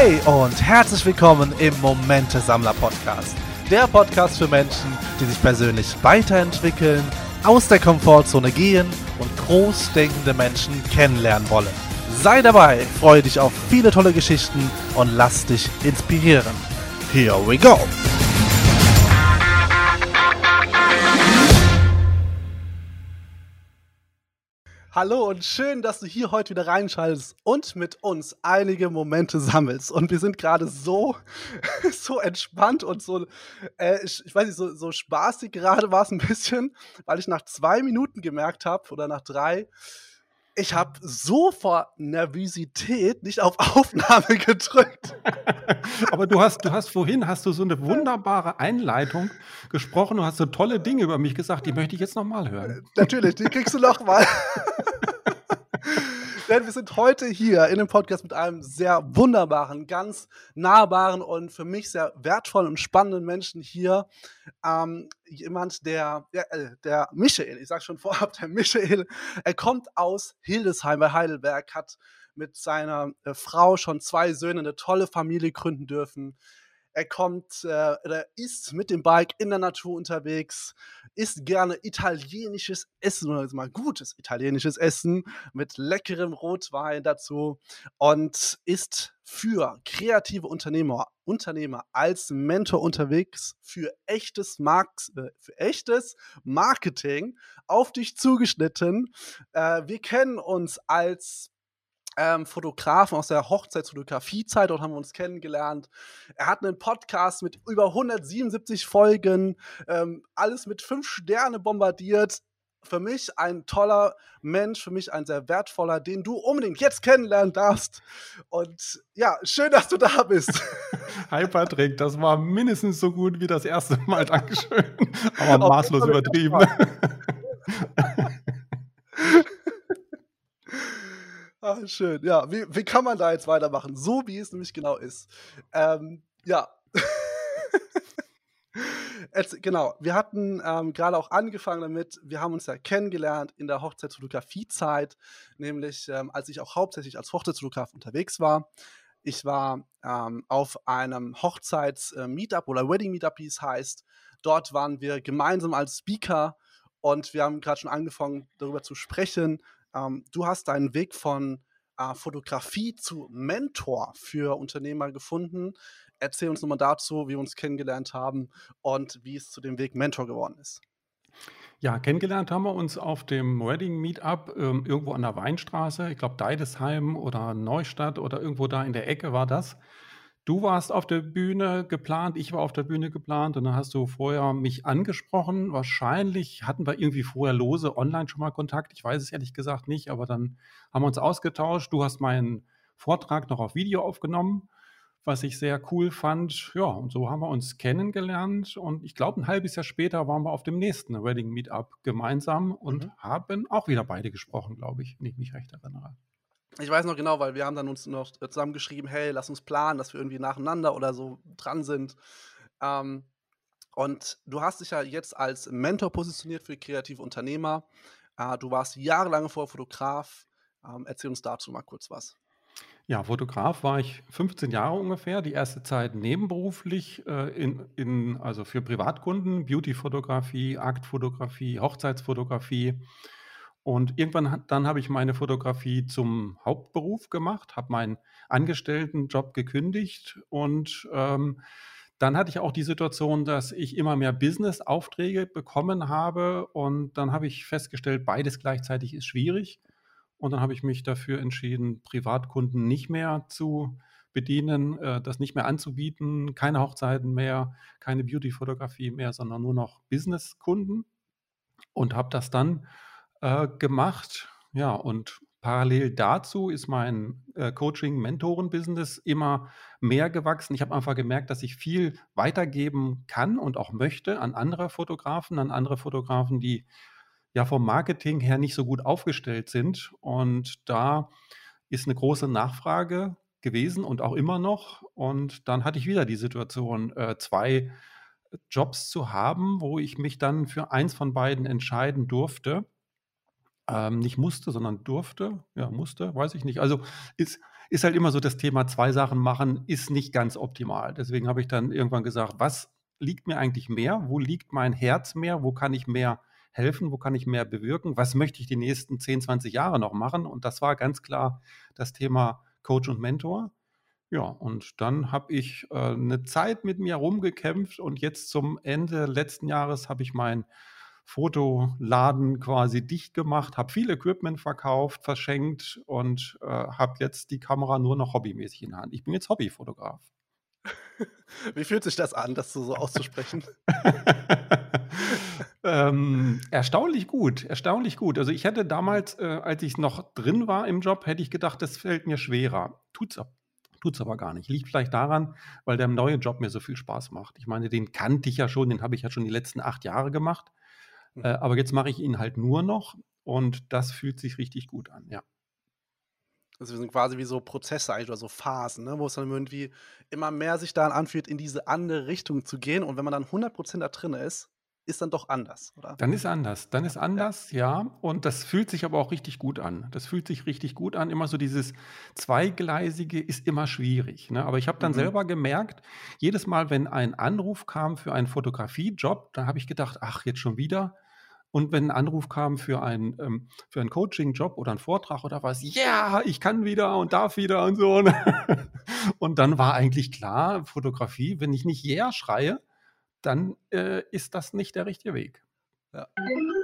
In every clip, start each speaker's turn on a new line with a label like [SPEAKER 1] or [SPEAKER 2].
[SPEAKER 1] Hey und herzlich willkommen im Momente Sammler Podcast. Der Podcast für Menschen, die sich persönlich weiterentwickeln, aus der Komfortzone gehen und großdenkende Menschen kennenlernen wollen. Sei dabei, freue dich auf viele tolle Geschichten und lass dich inspirieren. Here we go! Hallo und schön, dass du hier heute wieder reinschaltest und mit uns einige Momente sammelst. Und wir sind gerade so, so entspannt und so, äh, ich, weiß nicht, so, so spaßig gerade war es ein bisschen, weil ich nach zwei Minuten gemerkt habe oder nach drei, ich habe so vor Nervosität nicht auf Aufnahme gedrückt.
[SPEAKER 2] Aber du hast, du hast vorhin hast du so eine wunderbare Einleitung gesprochen. Du hast so tolle Dinge über mich gesagt, die möchte ich jetzt nochmal hören.
[SPEAKER 1] Natürlich, die kriegst du nochmal. Denn wir sind heute hier in dem Podcast mit einem sehr wunderbaren, ganz nahbaren und für mich sehr wertvollen und spannenden Menschen hier. Ähm, jemand, der, der, äh, der Michael, ich sag schon vorab, der Michael, er kommt aus Hildesheim bei Heidelberg, hat mit seiner äh, Frau schon zwei Söhne, eine tolle Familie gründen dürfen er kommt, äh, er ist mit dem Bike in der Natur unterwegs, isst gerne italienisches Essen oder mal gutes italienisches Essen mit leckerem Rotwein dazu und ist für kreative Unternehmer, Unternehmer als Mentor unterwegs für echtes, Mark äh, für echtes Marketing auf dich zugeschnitten. Äh, wir kennen uns als ähm, Fotografen aus der Hochzeitsfotografiezeit. Dort haben wir uns kennengelernt. Er hat einen Podcast mit über 177 Folgen, ähm, alles mit fünf Sterne bombardiert. Für mich ein toller Mensch, für mich ein sehr wertvoller, den du unbedingt jetzt kennenlernen darfst. Und ja, schön, dass du da bist.
[SPEAKER 2] Hi Patrick, das war mindestens so gut wie das erste Mal. Dankeschön. Aber maßlos übertrieben.
[SPEAKER 1] Ah, schön. Ja, wie, wie kann man da jetzt weitermachen? So wie es nämlich genau ist. Ähm, ja. Jetzt, genau, wir hatten ähm, gerade auch angefangen damit, wir haben uns ja kennengelernt in der Hochzeitsfotografiezeit, nämlich ähm, als ich auch hauptsächlich als Hochzeitsfotograf unterwegs war. Ich war ähm, auf einem Hochzeits-Meetup oder Wedding-Meetup, wie es heißt. Dort waren wir gemeinsam als Speaker und wir haben gerade schon angefangen, darüber zu sprechen, ähm, du hast deinen Weg von äh, Fotografie zu Mentor für Unternehmer gefunden. Erzähl uns nochmal dazu, wie wir uns kennengelernt haben und wie es zu dem Weg Mentor geworden ist.
[SPEAKER 2] Ja, kennengelernt haben wir uns auf dem Wedding Meetup ähm, irgendwo an der Weinstraße. Ich glaube, Deidesheim oder Neustadt oder irgendwo da in der Ecke war das. Du warst auf der Bühne geplant, ich war auf der Bühne geplant und dann hast du vorher mich angesprochen. Wahrscheinlich hatten wir irgendwie vorher lose online schon mal Kontakt. Ich weiß es ehrlich gesagt nicht, aber dann haben wir uns ausgetauscht. Du hast meinen Vortrag noch auf Video aufgenommen, was ich sehr cool fand. Ja, und so haben wir uns kennengelernt und ich glaube, ein halbes Jahr später waren wir auf dem nächsten Wedding Meetup gemeinsam und mhm. haben auch wieder beide gesprochen, glaube ich, wenn ich mich recht erinnere
[SPEAKER 1] ich weiß noch genau, weil wir haben dann uns noch zusammengeschrieben, hey, lass uns planen, dass wir irgendwie nacheinander oder so dran sind. Ähm, und du hast dich ja jetzt als Mentor positioniert für kreative Unternehmer. Äh, du warst jahrelang vorher Fotograf. Ähm, erzähl uns dazu mal kurz was.
[SPEAKER 2] Ja, Fotograf war ich 15 Jahre ungefähr, die erste Zeit nebenberuflich äh, in, in, also für Privatkunden, Beautyfotografie, Aktfotografie, Hochzeitsfotografie. Und irgendwann dann habe ich meine Fotografie zum Hauptberuf gemacht, habe meinen Angestelltenjob gekündigt und ähm, dann hatte ich auch die Situation, dass ich immer mehr Business-Aufträge bekommen habe und dann habe ich festgestellt, beides gleichzeitig ist schwierig. Und dann habe ich mich dafür entschieden, Privatkunden nicht mehr zu bedienen, äh, das nicht mehr anzubieten, keine Hochzeiten mehr, keine Beauty-Fotografie mehr, sondern nur noch Business-Kunden und habe das dann äh, gemacht. Ja, und parallel dazu ist mein äh, Coaching-Mentoren-Business immer mehr gewachsen. Ich habe einfach gemerkt, dass ich viel weitergeben kann und auch möchte an andere Fotografen, an andere Fotografen, die ja vom Marketing her nicht so gut aufgestellt sind. Und da ist eine große Nachfrage gewesen und auch immer noch. Und dann hatte ich wieder die Situation, äh, zwei Jobs zu haben, wo ich mich dann für eins von beiden entscheiden durfte. Ähm, nicht musste, sondern durfte. Ja, musste, weiß ich nicht. Also ist, ist halt immer so das Thema, zwei Sachen machen, ist nicht ganz optimal. Deswegen habe ich dann irgendwann gesagt, was liegt mir eigentlich mehr? Wo liegt mein Herz mehr? Wo kann ich mehr helfen? Wo kann ich mehr bewirken? Was möchte ich die nächsten 10, 20 Jahre noch machen? Und das war ganz klar das Thema Coach und Mentor. Ja, und dann habe ich äh, eine Zeit mit mir rumgekämpft und jetzt zum Ende letzten Jahres habe ich meinen Fotoladen quasi dicht gemacht, habe viel Equipment verkauft, verschenkt und äh, habe jetzt die Kamera nur noch hobbymäßig in der Hand. Ich bin jetzt Hobbyfotograf.
[SPEAKER 1] Wie fühlt sich das an, das so auszusprechen?
[SPEAKER 2] ähm, erstaunlich gut, erstaunlich gut. Also ich hätte damals, äh, als ich noch drin war im Job, hätte ich gedacht, das fällt mir schwerer. Tut's Tut's aber gar nicht. Liegt vielleicht daran, weil der neue Job mir so viel Spaß macht. Ich meine, den kannte ich ja schon, den habe ich ja schon die letzten acht Jahre gemacht. Mhm. Äh, aber jetzt mache ich ihn halt nur noch und das fühlt sich richtig gut an, ja.
[SPEAKER 1] Also wir sind quasi wie so Prozesse eigentlich oder so Phasen, ne? wo es dann irgendwie immer mehr sich daran anfühlt, in diese andere Richtung zu gehen. Und wenn man dann 100% da drin ist, ist dann doch anders, oder?
[SPEAKER 2] Dann ist anders. Dann ist anders, ja. ja. Und das fühlt sich aber auch richtig gut an. Das fühlt sich richtig gut an. Immer so dieses Zweigleisige ist immer schwierig. Ne? Aber ich habe dann mhm. selber gemerkt, jedes Mal, wenn ein Anruf kam für einen Fotografiejob, dann habe ich gedacht, ach, jetzt schon wieder. Und wenn ein Anruf kam für, ein, ähm, für einen Coaching-Job oder einen Vortrag oder was, ja, yeah, ich kann wieder und darf wieder und so. Ne? und dann war eigentlich klar, Fotografie, wenn ich nicht yeah schreie, dann äh, ist das nicht der richtige Weg.
[SPEAKER 1] Ja.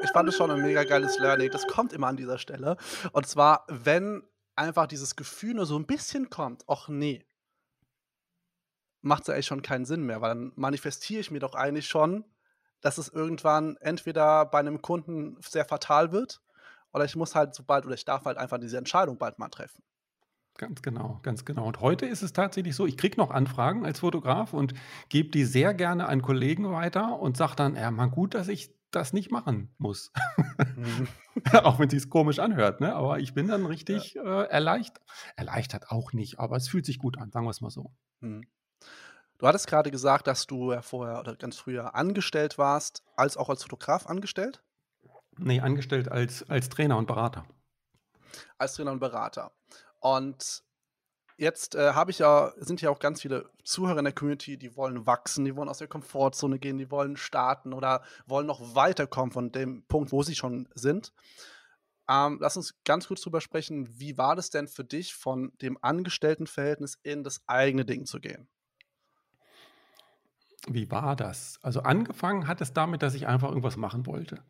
[SPEAKER 1] Ich fand es schon ein mega geiles Learning. Das kommt immer an dieser Stelle. Und zwar, wenn einfach dieses Gefühl nur so ein bisschen kommt, ach nee, macht es ja eigentlich schon keinen Sinn mehr, weil dann manifestiere ich mir doch eigentlich schon, dass es irgendwann entweder bei einem Kunden sehr fatal wird oder ich muss halt so bald oder ich darf halt einfach diese Entscheidung bald mal treffen.
[SPEAKER 2] Ganz genau, ganz genau. Und heute ist es tatsächlich so, ich kriege noch Anfragen als Fotograf und gebe die sehr gerne an Kollegen weiter und sage dann, ja, mal gut, dass ich das nicht machen muss. Mhm. auch wenn es komisch anhört, ne? Aber ich bin dann richtig ja. äh, erleichtert. Erleichtert auch nicht, aber es fühlt sich gut an, sagen wir es mal so. Mhm.
[SPEAKER 1] Du hattest gerade gesagt, dass du ja vorher oder ganz früher angestellt warst, als auch als Fotograf angestellt?
[SPEAKER 2] Nee, angestellt als, als Trainer und Berater.
[SPEAKER 1] Als Trainer und Berater. Und jetzt äh, habe ich ja, sind ja auch ganz viele Zuhörer in der Community, die wollen wachsen, die wollen aus der Komfortzone gehen, die wollen starten oder wollen noch weiterkommen von dem Punkt, wo sie schon sind. Ähm, lass uns ganz kurz drüber sprechen, wie war das denn für dich, von dem Angestelltenverhältnis in das eigene Ding zu gehen?
[SPEAKER 2] Wie war das? Also angefangen hat es damit, dass ich einfach irgendwas machen wollte.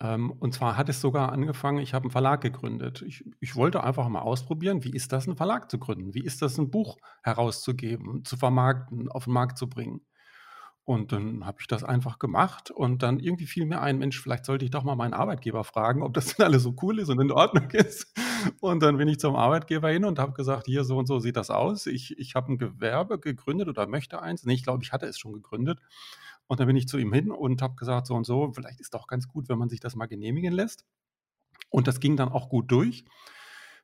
[SPEAKER 2] Ähm, und zwar hat es sogar angefangen, ich habe einen Verlag gegründet. Ich, ich wollte einfach mal ausprobieren, wie ist das, einen Verlag zu gründen? Wie ist das, ein Buch herauszugeben, zu vermarkten, auf den Markt zu bringen? Und dann habe ich das einfach gemacht und dann irgendwie fiel mir ein, Mensch, vielleicht sollte ich doch mal meinen Arbeitgeber fragen, ob das denn alles so cool ist und in Ordnung ist. Und dann bin ich zum Arbeitgeber hin und habe gesagt, hier so und so sieht das aus. Ich, ich habe ein Gewerbe gegründet oder möchte eins. Nee, ich glaube, ich hatte es schon gegründet. Und dann bin ich zu ihm hin und habe gesagt, so und so, vielleicht ist doch ganz gut, wenn man sich das mal genehmigen lässt. Und das ging dann auch gut durch.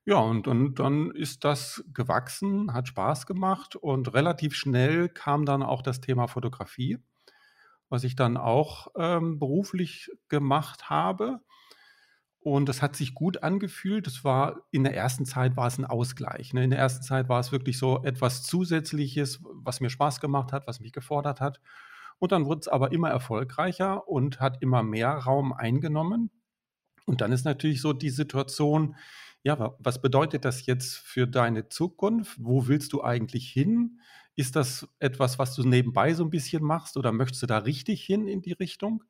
[SPEAKER 2] Ja, und, und dann ist das gewachsen, hat Spaß gemacht und relativ schnell kam dann auch das Thema Fotografie, was ich dann auch ähm, beruflich gemacht habe. Und das hat sich gut angefühlt. Das war in der ersten Zeit war es ein Ausgleich. Ne? In der ersten Zeit war es wirklich so etwas Zusätzliches, was mir Spaß gemacht hat, was mich gefordert hat. Und dann wurde es aber immer erfolgreicher und hat immer mehr Raum eingenommen. Und dann ist natürlich so die Situation, ja, was bedeutet das jetzt für deine Zukunft? Wo willst du eigentlich hin? Ist das etwas, was du nebenbei so ein bisschen machst oder möchtest du da richtig hin in die Richtung?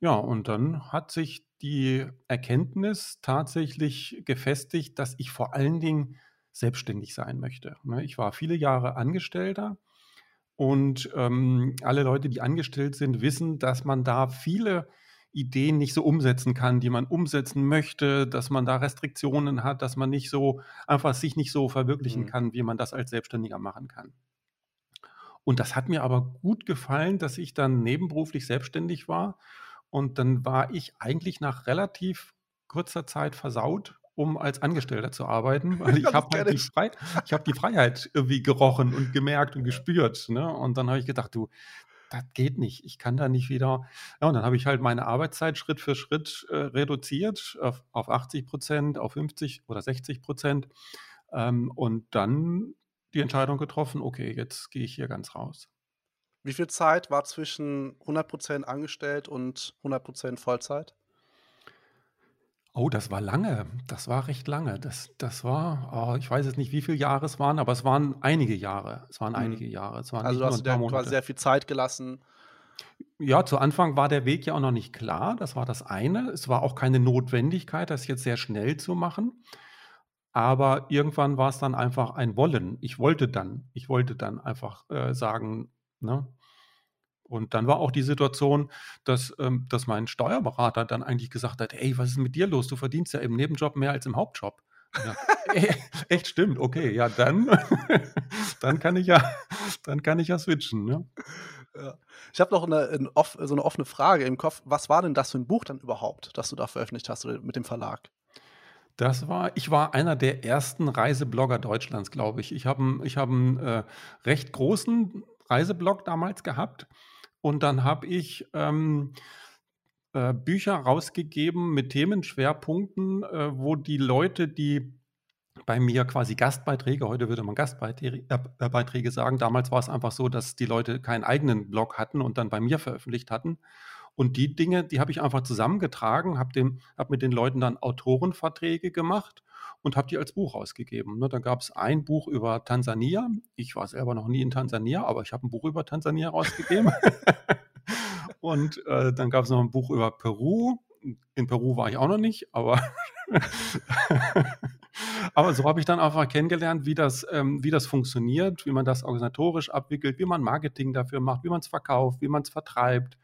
[SPEAKER 2] Ja, und dann hat sich die Erkenntnis tatsächlich gefestigt, dass ich vor allen Dingen selbstständig sein möchte. Ne? Ich war viele Jahre Angestellter und ähm, alle Leute, die angestellt sind, wissen, dass man da viele Ideen nicht so umsetzen kann, die man umsetzen möchte, dass man da Restriktionen hat, dass man nicht so einfach sich nicht so verwirklichen mhm. kann, wie man das als Selbstständiger machen kann. Und das hat mir aber gut gefallen, dass ich dann nebenberuflich selbstständig war. Und dann war ich eigentlich nach relativ kurzer Zeit versaut um als Angestellter zu arbeiten, weil ich habe halt die, Frei ich hab die Freiheit irgendwie gerochen und gemerkt und gespürt. Ne? Und dann habe ich gedacht, du, das geht nicht. Ich kann da nicht wieder. Ja, und dann habe ich halt meine Arbeitszeit Schritt für Schritt äh, reduziert auf, auf 80 Prozent, auf 50 oder 60 Prozent. Ähm, und dann die Entscheidung getroffen, okay, jetzt gehe ich hier ganz raus.
[SPEAKER 1] Wie viel Zeit war zwischen 100% angestellt und 100% Vollzeit?
[SPEAKER 2] Oh, das war lange. Das war recht lange. Das das war oh, ich weiß jetzt nicht, wie viele Jahre es waren, aber es waren einige Jahre. Es waren
[SPEAKER 1] Mhm.
[SPEAKER 2] einige Jahre. Es waren
[SPEAKER 1] Also, du hast dir quasi sehr viel Zeit gelassen.
[SPEAKER 2] Ja, zu Anfang war der Weg ja auch noch nicht klar. Das war das eine. Es war auch keine Notwendigkeit, das jetzt sehr schnell zu machen. Aber irgendwann war es dann einfach ein Wollen. Ich wollte dann ich wollte dann einfach, äh, sagen, ne? Und dann war auch die Situation, dass ähm, dass mein Steuerberater dann eigentlich gesagt hat: „Ey, was ist mit dir los? Du verdienst ja im Nebenjob mehr als im Hauptjob.“ Ja, e echt stimmt, okay, ja, dann dann kann ich ja dann kann ich ja switchen, ne?
[SPEAKER 1] Ja. Ich habe noch 'ne 'n off so 'ne offene Frage im Kopf. Was war denn das für 'n Buch dann überhaupt, das du da veröffentlicht hast mit dem Verlag?
[SPEAKER 2] Das war ich war einer der ersten Reiseblogger Deutschlands, glaube ich. Ich habe 'n ich habe 'n, äh, recht großen Reiseblog damals gehabt und dann habe ich, ähm, äh, Bücher rausgegeben mit Themenschwerpunkten, äh, wo die Leute, die bei mir quasi Gastbeiträge heute würde man Gastbeiträ äh, sagen. Damals war es einfach so, dass die Leute keinen eigenen Blog hatten und dann bei mir veröffentlicht hatten. Und die Dinge, die habe ich einfach zusammengetragen, habe habe mit den Leuten dann Autorenverträge gemacht und habe die als Buch rausgegeben, ne? Da gab's ein Buch über Tansania. Ich war selber noch nie in Tansania, aber ich habe 'n Buch über Tansania rausgegeben. Und, äh, dann gab's noch 'n Buch über Peru. In Peru war ich auch noch nicht, aber aber so habe ich dann einfach kennengelernt, wie das ähm, wie das funktioniert, wie man das organisatorisch abwickelt, wie man Marketing dafür macht, wie man's verkauft, wie man's vertreibt.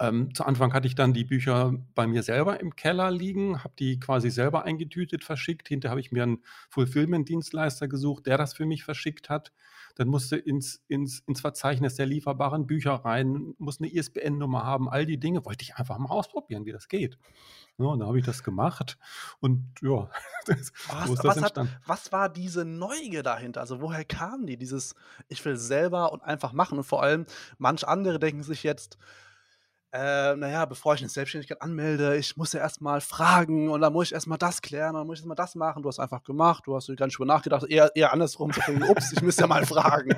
[SPEAKER 2] Ähm, zu Anfang hatte ich dann die Bücher bei mir selber im Keller liegen, habe die quasi selber eingetütet, verschickt. Hinterher habe ich mir 'n Fulfillment-Dienstleister gesucht, der das für mich verschickt hat. Dann musste ins ins ins Verzeichnis der lieferbaren Bücher rein, muss 'ne ISBN-Nummer haben, all die Dinge wollte ich einfach mal ausprobieren, wie das geht. Ne, und dann habe ich das gemacht und ja, das
[SPEAKER 1] Was
[SPEAKER 2] so ist das
[SPEAKER 1] was hat was war diese Neugier dahinter? Also, woher kam die? Dieses: „Ich will selber und einfach machen.“ Und vor allem, manch andere denken sich jetzt: „Äh, na ja, bevor ich 'ne Selbstständigkeit anmelde, ich muss ja erst mal fragen und dann muss ich erst mal das klären und dann muss ich erst mal das machen.“ Du hast einfach gemacht, du hast gar nicht drüber nachgedacht, eher eher andersrum so von: „Ups, ich müsste ja mal fragen.“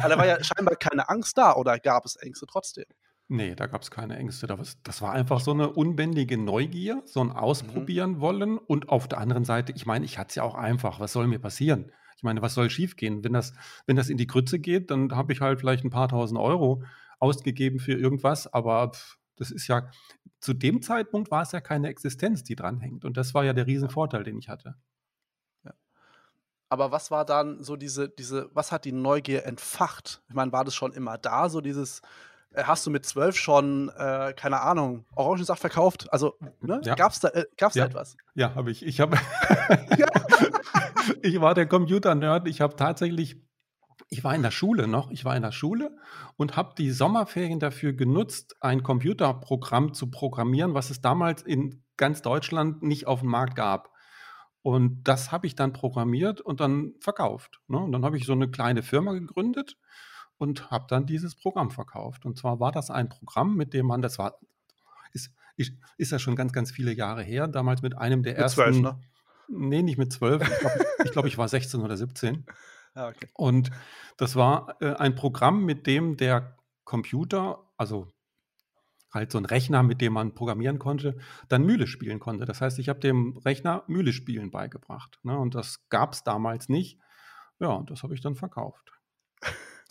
[SPEAKER 1] Aber da war ja scheinbar keine Angst da oder gab es Ängste trotzdem?
[SPEAKER 2] Ne, da gab's keine Ängste. Das war einfach so 'ne unbändige Neugier, so 'n
[SPEAKER 1] Mhm.
[SPEAKER 2] Ausprobieren wollen und auf der anderen Seite ich meine, ich hatte es ja auch einfach. Was soll mir passieren? Ich meine, was soll schiefgehen? Wenn das wenn das in die Grütze geht, dann habe ich halt vielleicht 'n paar Tausend Euro ausgegeben für irgendwas, aber das ist ja zu dem Zeitpunkt war es ja keine Existenz, die dranhängt und das war ja der. Riesenvorteil, den ich hatte.
[SPEAKER 1] Ja. Aber was war dann so diese diese was hat die Neugier entfacht? Ich meine, war das schon immer da, so dieses äh, hast du mit 12 schon, äh, keine Ahnung, Orangensaft verkauft? Also, ne?
[SPEAKER 2] Ja.
[SPEAKER 1] Gab's da äh, gab's da
[SPEAKER 2] Ja.
[SPEAKER 1] etwas?
[SPEAKER 2] Ja, habe ich. Ich habe
[SPEAKER 1] Ja.
[SPEAKER 2] ich war der Computer-Nerd. Ich habe tatsächlich ich war in der Schule noch ich war in der Schule und habe die Sommerferien dafür genutzt, ein Computerprogramm zu programmieren, was es damals in ganz Deutschland nicht aufm Markt gab. Und das habe ich dann programmiert und dann verkauft, ne? Und dann habe ich so 'ne kleine Firma gegründet und habe dann dieses Programm verkauft. Und zwar war das ein Programm, mit dem man das war ist ist ist ja schon ganz, ganz viele Jahre her, damals mit einem der
[SPEAKER 1] Mit 12,
[SPEAKER 2] ersten
[SPEAKER 1] ne?
[SPEAKER 2] ne, nicht mit 12. Ich glaube ich glaube, ich war 16 oder 17.
[SPEAKER 1] Ah, okay.
[SPEAKER 2] Und das war, äh, ein Programm, mit dem der Computer, also halt so 'n Rechner, mit dem man programmieren konnte, dann Mühle spielen konnte. Das heißt, ich habe dem Rechner Mühle spielen beigebracht, ne? Und das gab's damals nicht. Ja, und das habe ich dann verkauft.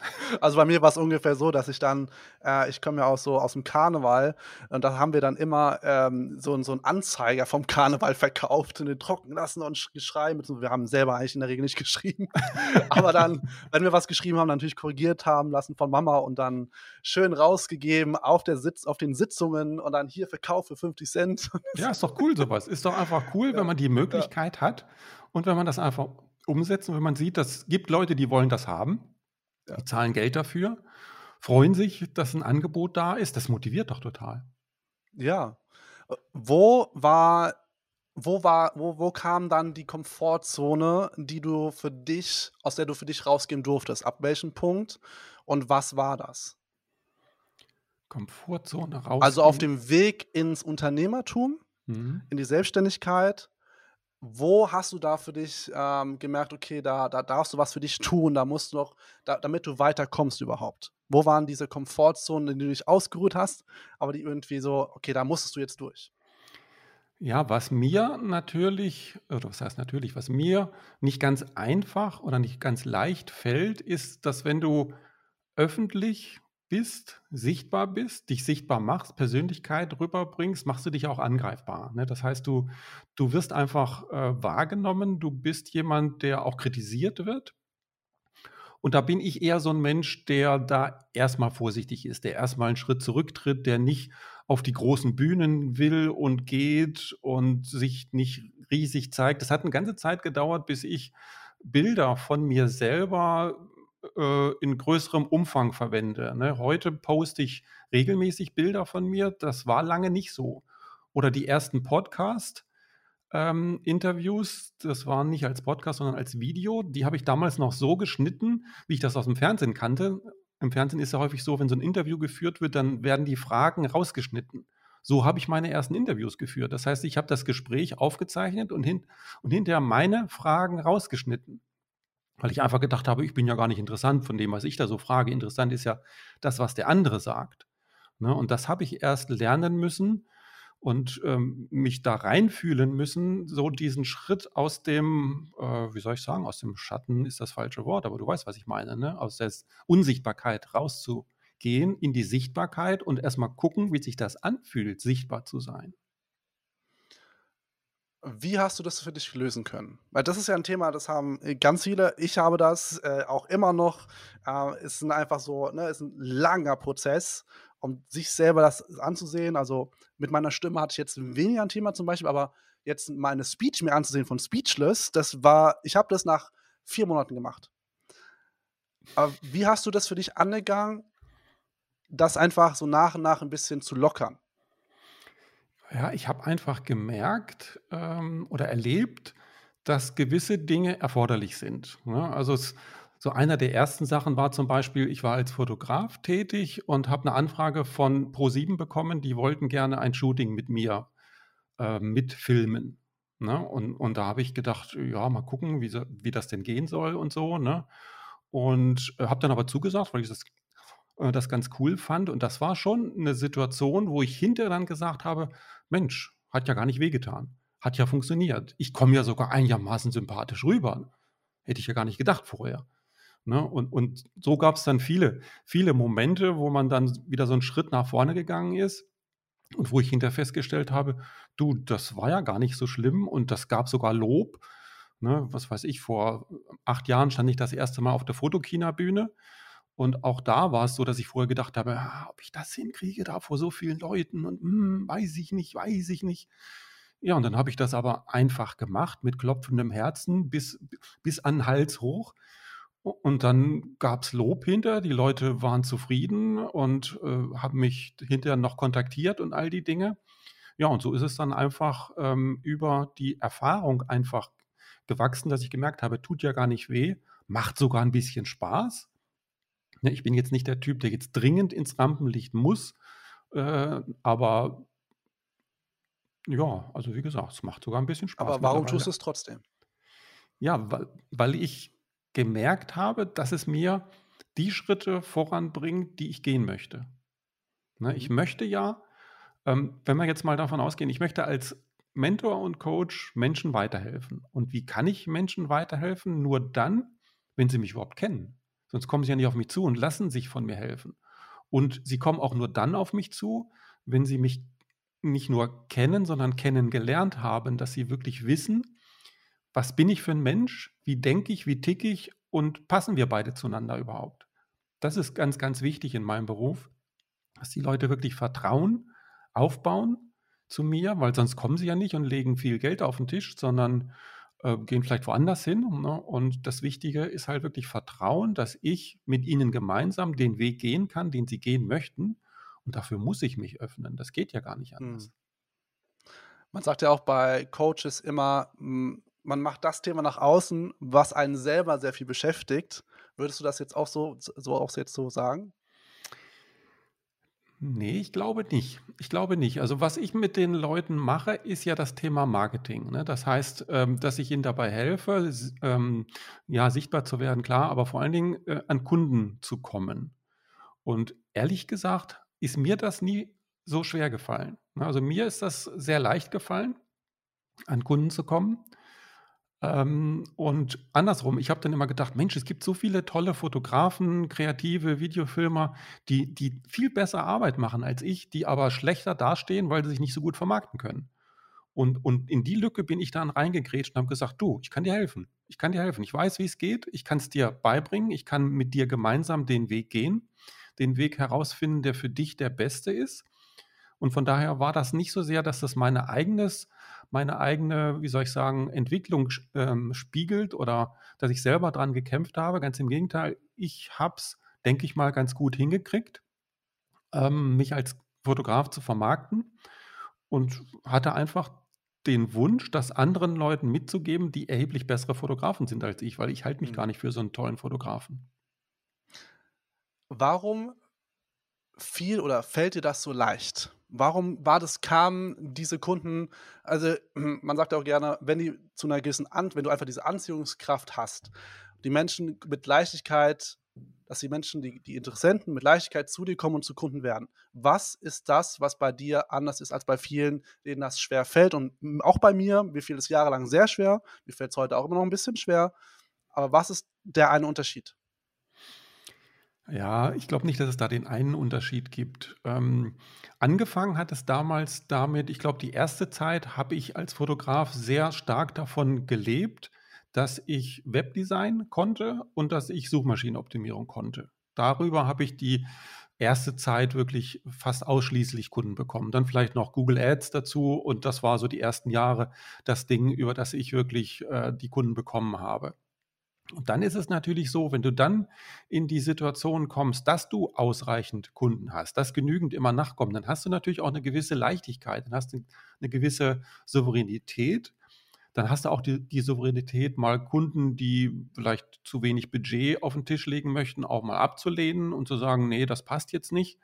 [SPEAKER 1] Also, bei mir war's ungefähr so, dass ich dann äh, ich komme ja auch so aus'm Karneval und da haben wir dann immer, ähm, so so 'n Anzeiger vom Karneval verkauft und den drucken lassen und beziehungsweise wir haben selber eigentlich in der Regel nicht geschrieben. Aber dann, wenn wir was geschrieben haben, natürlich korrigiert haben lassen von Mama und dann schön rausgegeben auf der Sitz auf den Sitzungen und dann: „Hier, Verkauf für 50 C.“
[SPEAKER 2] Ja, ist doch cool so was. Ist doch einfach cool,
[SPEAKER 1] Ja,
[SPEAKER 2] wenn man die
[SPEAKER 1] ja.
[SPEAKER 2] Möglichkeit hat und wenn man das einfach umsetzt und wenn man sieht, das gibt Leute, die wollen das haben.
[SPEAKER 1] Ja.
[SPEAKER 2] Die zahlen Geld dafür, freuen sich, dass 'n Angebot da ist. Das motiviert doch total.
[SPEAKER 1] Ja. Wo war wo war wo wo kam dann die Komfortzone, die du für dich aus der du für dich rausgehen durftest? Ab welchem Punkt und was war das?
[SPEAKER 2] Komfortzone
[SPEAKER 1] Also, auf dem Weg ins Unternehmertum,
[SPEAKER 2] Mhm.
[SPEAKER 1] in die Selbstständigkeit wo hast du da für dich ähm, gemerkt, okay, da, da darfst du was für dich tun, da musst du noch, da, damit du weiterkommst überhaupt? Wo waren diese Komfortzonen, in denen du dich ausgeruht hast, aber die irgendwie so, okay, da musstest du jetzt durch?
[SPEAKER 2] Ja, was mir natürlich, oder was heißt natürlich, was mir nicht ganz einfach oder nicht ganz leicht fällt, ist, dass wenn du öffentlich bist, sichtbar bist, dich sichtbar machst, Persönlichkeit rüberbringst, machst du dich auch angreifbar. Ne? Das heißt, du, du wirst einfach äh, wahrgenommen, du bist jemand, der auch kritisiert wird. Und da bin ich eher so ein Mensch, der da erstmal vorsichtig ist, der erstmal einen Schritt zurücktritt, der nicht auf die großen Bühnen will und geht und sich nicht riesig zeigt. Das hat eine ganze Zeit gedauert, bis ich Bilder von mir selber äh, in größerem Umfang verwende. Ne? Heute poste ich regelmäßig Bilder von mir. Das war lange nicht so. Oder die ersten Podcast-Interviews, ähm, das waren nicht als Podcast, sondern als Video. Die habe ich damals noch so geschnitten, wie ich das aus dem Fernsehen kannte. Im Fernsehen ist ja häufig so, wenn so ein Interview geführt wird, dann werden die Fragen rausgeschnitten. So habe ich meine ersten Interviews geführt. Das heißt, ich habe das Gespräch aufgezeichnet und, hin, und hinterher meine Fragen rausgeschnitten weil ich einfach gedacht habe, ich bin ja gar nicht interessant von dem, was ich da so frage. Interessant ist ja das, was der andere sagt. Ne? Und das habe ich erst lernen müssen und ähm, mich da reinfühlen müssen, so diesen Schritt aus dem, äh, wie soll ich sagen, aus dem Schatten ist das falsche Wort, aber du weißt, was ich meine, ne? aus der Unsichtbarkeit rauszugehen in die Sichtbarkeit und erstmal gucken, wie sich das anfühlt, sichtbar zu sein.
[SPEAKER 1] Wie hast du das für dich lösen können? Weil das ist ja ein Thema, das haben äh, ganz viele. Ich habe das äh, auch immer noch. Äh, ist einfach so, ne, ist ein langer Prozess, um sich selber das anzusehen. Also mit meiner Stimme hatte ich jetzt weniger ein Thema zum Beispiel, aber jetzt meine Speech mir anzusehen von Speechless, das war, ich habe das nach vier Monaten gemacht. Aber wie hast du das für dich angegangen, das einfach so nach und nach ein bisschen zu lockern?
[SPEAKER 2] Ja, ich habe einfach gemerkt ähm, oder erlebt, dass gewisse Dinge erforderlich sind. Ne? Also es, so einer der ersten Sachen war zum Beispiel, ich war als Fotograf tätig und habe eine Anfrage von Pro7 bekommen, die wollten gerne ein Shooting mit mir äh, mitfilmen. Ne? Und, und da habe ich gedacht, ja, mal gucken, wie, so, wie das denn gehen soll und so. Ne? Und äh, habe dann aber zugesagt, weil ich das äh, das ganz cool fand. Und das war schon eine Situation, wo ich hinterher dann gesagt habe, Mensch, hat ja gar nicht wehgetan. Hat ja funktioniert. Ich komme ja sogar einigermaßen sympathisch rüber. Hätte ich ja gar nicht gedacht vorher. Ne? Und, und so gab es dann viele, viele Momente, wo man dann wieder so einen Schritt nach vorne gegangen ist und wo ich hinterher festgestellt habe, du, das war ja gar nicht so schlimm und das gab sogar Lob. Ne? Was weiß ich, vor acht Jahren stand ich das erste Mal auf der Fotokina-Bühne und auch da war es so, dass ich vorher gedacht habe, ah, ob ich das hinkriege, da vor so vielen Leuten und hm, weiß ich nicht, weiß ich nicht. Ja, und dann habe ich das aber einfach gemacht mit klopfendem Herzen bis, bis an den Hals hoch. Und dann gab es Lob hinter, die Leute waren zufrieden und äh, haben mich hinterher noch kontaktiert und all die Dinge. Ja, und so ist es dann einfach ähm, über die Erfahrung einfach gewachsen, dass ich gemerkt habe, tut ja gar nicht weh, macht sogar ein bisschen Spaß. Ne, ich bin jetzt nicht der Typ, der jetzt dringend ins Rampenlicht muss, äh, aber ja, also wie gesagt, es macht sogar ein bisschen Spaß.
[SPEAKER 1] Aber warum tust du es trotzdem?
[SPEAKER 2] Ja, weil, weil ich gemerkt habe, dass es mir die Schritte voranbringt, die ich gehen möchte. Ne, ich mhm. möchte ja, ähm, wenn wir jetzt mal davon ausgehen, ich möchte als Mentor und Coach Menschen weiterhelfen. Und wie kann ich Menschen weiterhelfen? Nur dann, wenn sie mich überhaupt kennen. Sonst kommen sie ja nicht auf mich zu und lassen sich von mir helfen. Und sie kommen auch nur dann auf mich zu, wenn sie mich nicht nur kennen, sondern kennengelernt haben, dass sie wirklich wissen, was bin ich für ein Mensch, wie denke ich, wie ticke ich und passen wir beide zueinander überhaupt. Das ist ganz, ganz wichtig in meinem Beruf, dass die Leute wirklich Vertrauen aufbauen zu mir, weil sonst kommen sie ja nicht und legen viel Geld auf den Tisch, sondern äh, gehen vielleicht woanders hin. Ne? Und das Wichtige ist halt wirklich Vertrauen, dass ich mit ihnen gemeinsam den Weg gehen kann, den sie gehen möchten. Und dafür muss ich mich öffnen. Das geht ja gar nicht anders. Hm.
[SPEAKER 1] Man sagt ja auch bei Coaches immer, hm, man macht das Thema nach außen, was einen selber sehr viel beschäftigt. Würdest du das jetzt auch so, so auch jetzt so sagen?
[SPEAKER 2] Nee, ich glaube nicht. Ich glaube nicht. Also, was ich mit den Leuten mache, ist ja das Thema Marketing, ne? Das heißt, ähm, dass ich ihnen dabei helfe, ähm, ja, sichtbar zu werden, klar, aber vor allen Dingen, äh, an Kunden zu kommen. Und ehrlich gesagt ist mir das nie so schwer gefallen, ne? Also, mir ist das sehr leicht gefallen, an Kunden zu kommen. Ähm, und andersrum, ich habe dann immer gedacht: „Mensch, es gibt so viele tolle Fotografen, kreative Videofilmer, die die viel besser Arbeit machen als ich, die aber schlechter dastehen, weil sie sich nicht so gut vermarkten können.“ Und und in die Lücke bin ich dann reingegrätscht und habe gesagt: „Du, ich kann dir helfen. Ich kann dir helfen. Ich weiß, wie es geht. Ich kann es dir beibringen. Ich kann mit dir gemeinsam den Weg gehen, den Weg herausfinden, der für dich der beste ist.“ Und von daher war das nicht so sehr, dass das meine eigenes meine eigene, wie soll ich sagen, Entwicklung ähm, spiegelt oder dass ich selber dran gekämpft habe. Ganz im Gegenteil, ich habe es, denke ich mal, ganz gut hingekriegt, ähm, mich als Fotograf zu vermarkten und hatte einfach den Wunsch, das anderen Leuten mitzugeben, die erheblich bessere Fotografen sind als ich, weil ich halte mich
[SPEAKER 1] Mhm.
[SPEAKER 2] gar nicht für so einen tollen Fotografen.
[SPEAKER 1] Warum fiel oder fällt dir das so leicht? Warum war das kamen diese Kunden also, man sagt auch gerne, wenn die zu einer gewissen An wenn du einfach diese Anziehungskraft hast, die Menschen mit Leichtigkeit dass die Menschen, die die Interessenten mit Leichtigkeit zu dir kommen und zu Kunden werden. Was ist das, was bei dir anders ist als bei vielen, denen das schwer fällt? Und, auch bei mir, mir fiel es jahrelang sehr schwer, mir fällt es heute auch immer noch ein bisschen schwer. Aber was ist der eine Unterschied?
[SPEAKER 2] Ja, ich glaube nicht, dass es da den einen Unterschied gibt. Ähm, angefangen hat es damals damit ich glaube, die erste Zeit habe ich als Fotograf sehr stark davon gelebt, dass ich Webdesign konnte und dass ich Suchmaschinenoptimierung konnte. Darüber habe ich die erste Zeit wirklich fast ausschließlich Kunden bekommen. Dann vielleicht noch Google Ads dazu und das war so die ersten Jahre das Ding, über das ich wirklich, äh, die Kunden bekommen habe. Und dann ist es natürlich so, wenn du dann in die Situation kommst, dass du ausreichend Kunden hast, dass genügend immer nachkommen, dann hast du natürlich auch eine gewisse Leichtigkeit, dann hast du eine gewisse Souveränität. Dann hast du auch die die Souveränität, mal Kunden, die vielleicht zu wenig Budget auf den Tisch legen möchten, auch mal abzulehnen und zu sagen: „Ne, das passt jetzt nicht.“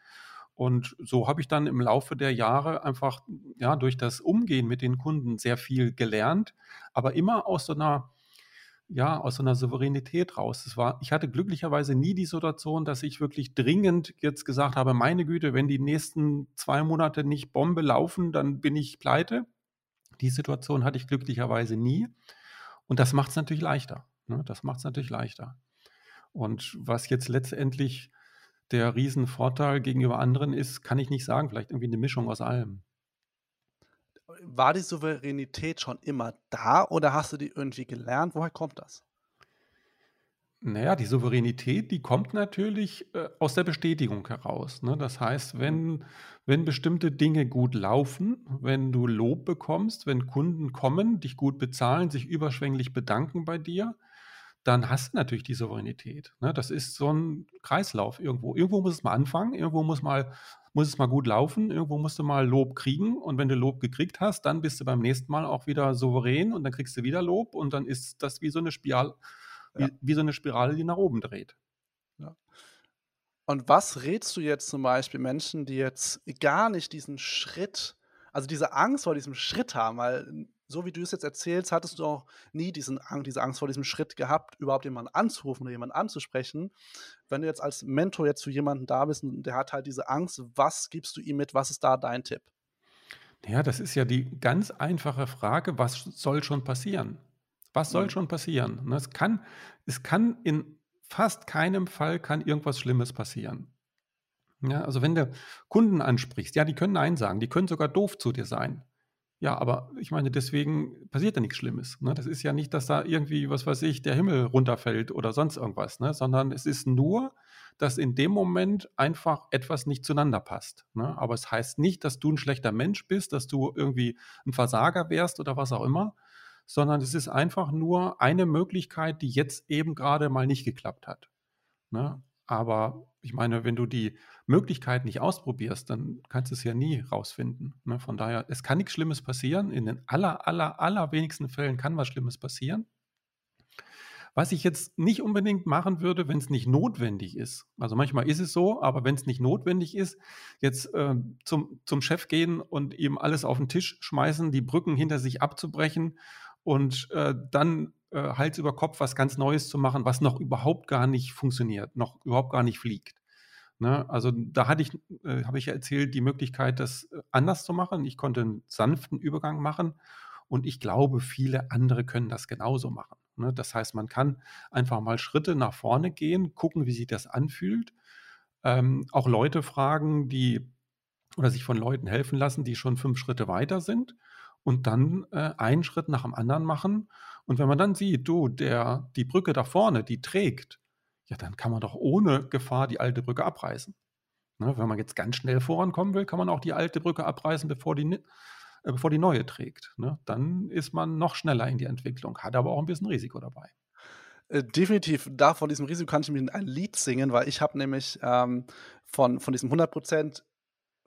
[SPEAKER 2] Und so habe ich dann im Laufe der Jahre einfach, ja, durch das Umgehen mit den Kunden sehr viel gelernt, aber immer aus so einer ja, aus so 'ner Souveränität raus. Es war ich hatte glücklicherweise nie die Situation, dass ich wirklich dringend jetzt gesagt habe: „Meine Güte, wenn die nächsten 2 Monate nicht Bombe laufen, dann bin ich pleite.“ Die Situation hatte ich glücklicherweise nie und das macht's natürlich leichter, ne? Das macht's natürlich leichter. Und was jetzt letztendlich der Riesenvorteil gegenüber anderen ist, kann ich nicht sagen, vielleicht irgendwie 'ne Mischung aus allem.
[SPEAKER 1] War die Souveränität schon immer da oder hast du die irgendwie gelernt? Woher kommt das?
[SPEAKER 2] Na ja, die Souveränität, die kommt natürlich, äh, aus der Bestätigung heraus, ne? Das heißt,
[SPEAKER 1] Mhm.
[SPEAKER 2] wenn wenn bestimmte Dinge gut laufen, wenn du Lob bekommst, wenn Kunden kommen, dich gut bezahlen, sich überschwänglich bedanken bei dir, dann hast du natürlich die Souveränität, ne? Das ist so 'n Kreislauf irgendwo. Irgendwo muss es mal anfangen, irgendwo muss mal muss es mal gut laufen, irgendwo musst du mal Lob kriegen und wenn du Lob gekriegt hast, dann bist du beim nächsten Mal auch wieder souverän und dann kriegst du wieder Lob und dann ist das wie so 'ne Spiral
[SPEAKER 1] Ja,
[SPEAKER 2] wie wie so 'ne Spirale, die nach oben dreht.
[SPEAKER 1] ja. Und was rätst du jetzt zum Beispiel Menschen, die jetzt gar nicht diesen Schritt also, diese Angst vor diesem Schritt haben? Weil, so wie du es jetzt erzählst, hattest du auch nie diesen diese Angst vor diesem Schritt gehabt, überhaupt jemanden anzurufen oder jemanden anzusprechen. Wenn du jetzt als Mentor jetzt für jemanden da bist und der hat halt diese Angst, was gibst du ihm mit? Was ist da dein Tipp?
[SPEAKER 2] Ja, das ist ja die ganz einfache Frage: „Was soll schon passieren?“ Was soll
[SPEAKER 1] Mhm.
[SPEAKER 2] schon passieren? Ne, es kann es kann in fast keinem Fall kann irgendwas Schlimmes passieren. Ja, also, wenn du Kunden ansprichst, ja, die können nein sagen, die können sogar doof zu dir sein. Ja, aber ich meine, deswegen passiert ja nix Schlimmes, ne? Das ist ja nicht, dass da irgendwie, was weiß ich, der Himmel runterfällt oder sonst irgendwas, ne? Sondern es ist nur, dass in dem Moment einfach etwas nicht zueinander passt, ne? Aber es heißt nicht, dass du 'n schlechter Mensch bist, dass du irgendwie 'n Versager wärst oder was auch immer, sondern es ist einfach nur eine Möglichkeit, die jetzt eben grade mal nicht geklappt hat, ne? Aber ich meine, wenn du die Möglichkeit nicht ausprobierst, dann kannst du's ja nie rausfinden, ne? Von daher, es kann nix Schlimmes passieren. In den aller, aller, allerwenigsten Fällen kann was Schlimmes passieren. Was ich jetzt nicht unbedingt machen würde, wenn es nicht notwendig ist. Also manchmal ist es so, aber wenn es nicht notwendig ist, jetzt äh, zum, zum Chef gehen und ihm alles auf den Tisch schmeißen, die Brücken hinter sich abzubrechen und äh, dann äh, Hals über Kopf was ganz Neues zu machen, was noch überhaupt gar nicht funktioniert, noch überhaupt gar nicht fliegt. Ne? Also da hatte ich, äh, habe ich ja erzählt, die Möglichkeit, das äh, anders zu machen. Ich konnte einen sanften Übergang machen und ich glaube, viele andere können das genauso machen. Ne? Das heißt, man kann einfach mal Schritte nach vorne gehen, gucken, wie sich das anfühlt. Ähm, auch Leute fragen, die oder sich von Leuten helfen lassen, die schon fünf Schritte weiter sind und dann äh, einen Schritt nach dem anderen machen. Und wenn man dann sieht, du, der, die Brücke da vorne, die trägt, ja, dann kann man doch ohne Gefahr die alte Brücke abreißen. Ne, wenn man jetzt ganz schnell vorankommen will, kann man auch die alte Brücke abreißen, bevor die äh, bevor die neue trägt. Ne? Dann ist man noch schneller in die Entwicklung, hat aber auch ein bisschen Risiko dabei.
[SPEAKER 1] Äh, definitiv, da von diesem Risiko kann ich mir ein Lied singen, weil ich habe nämlich ähm, von, von diesem 100%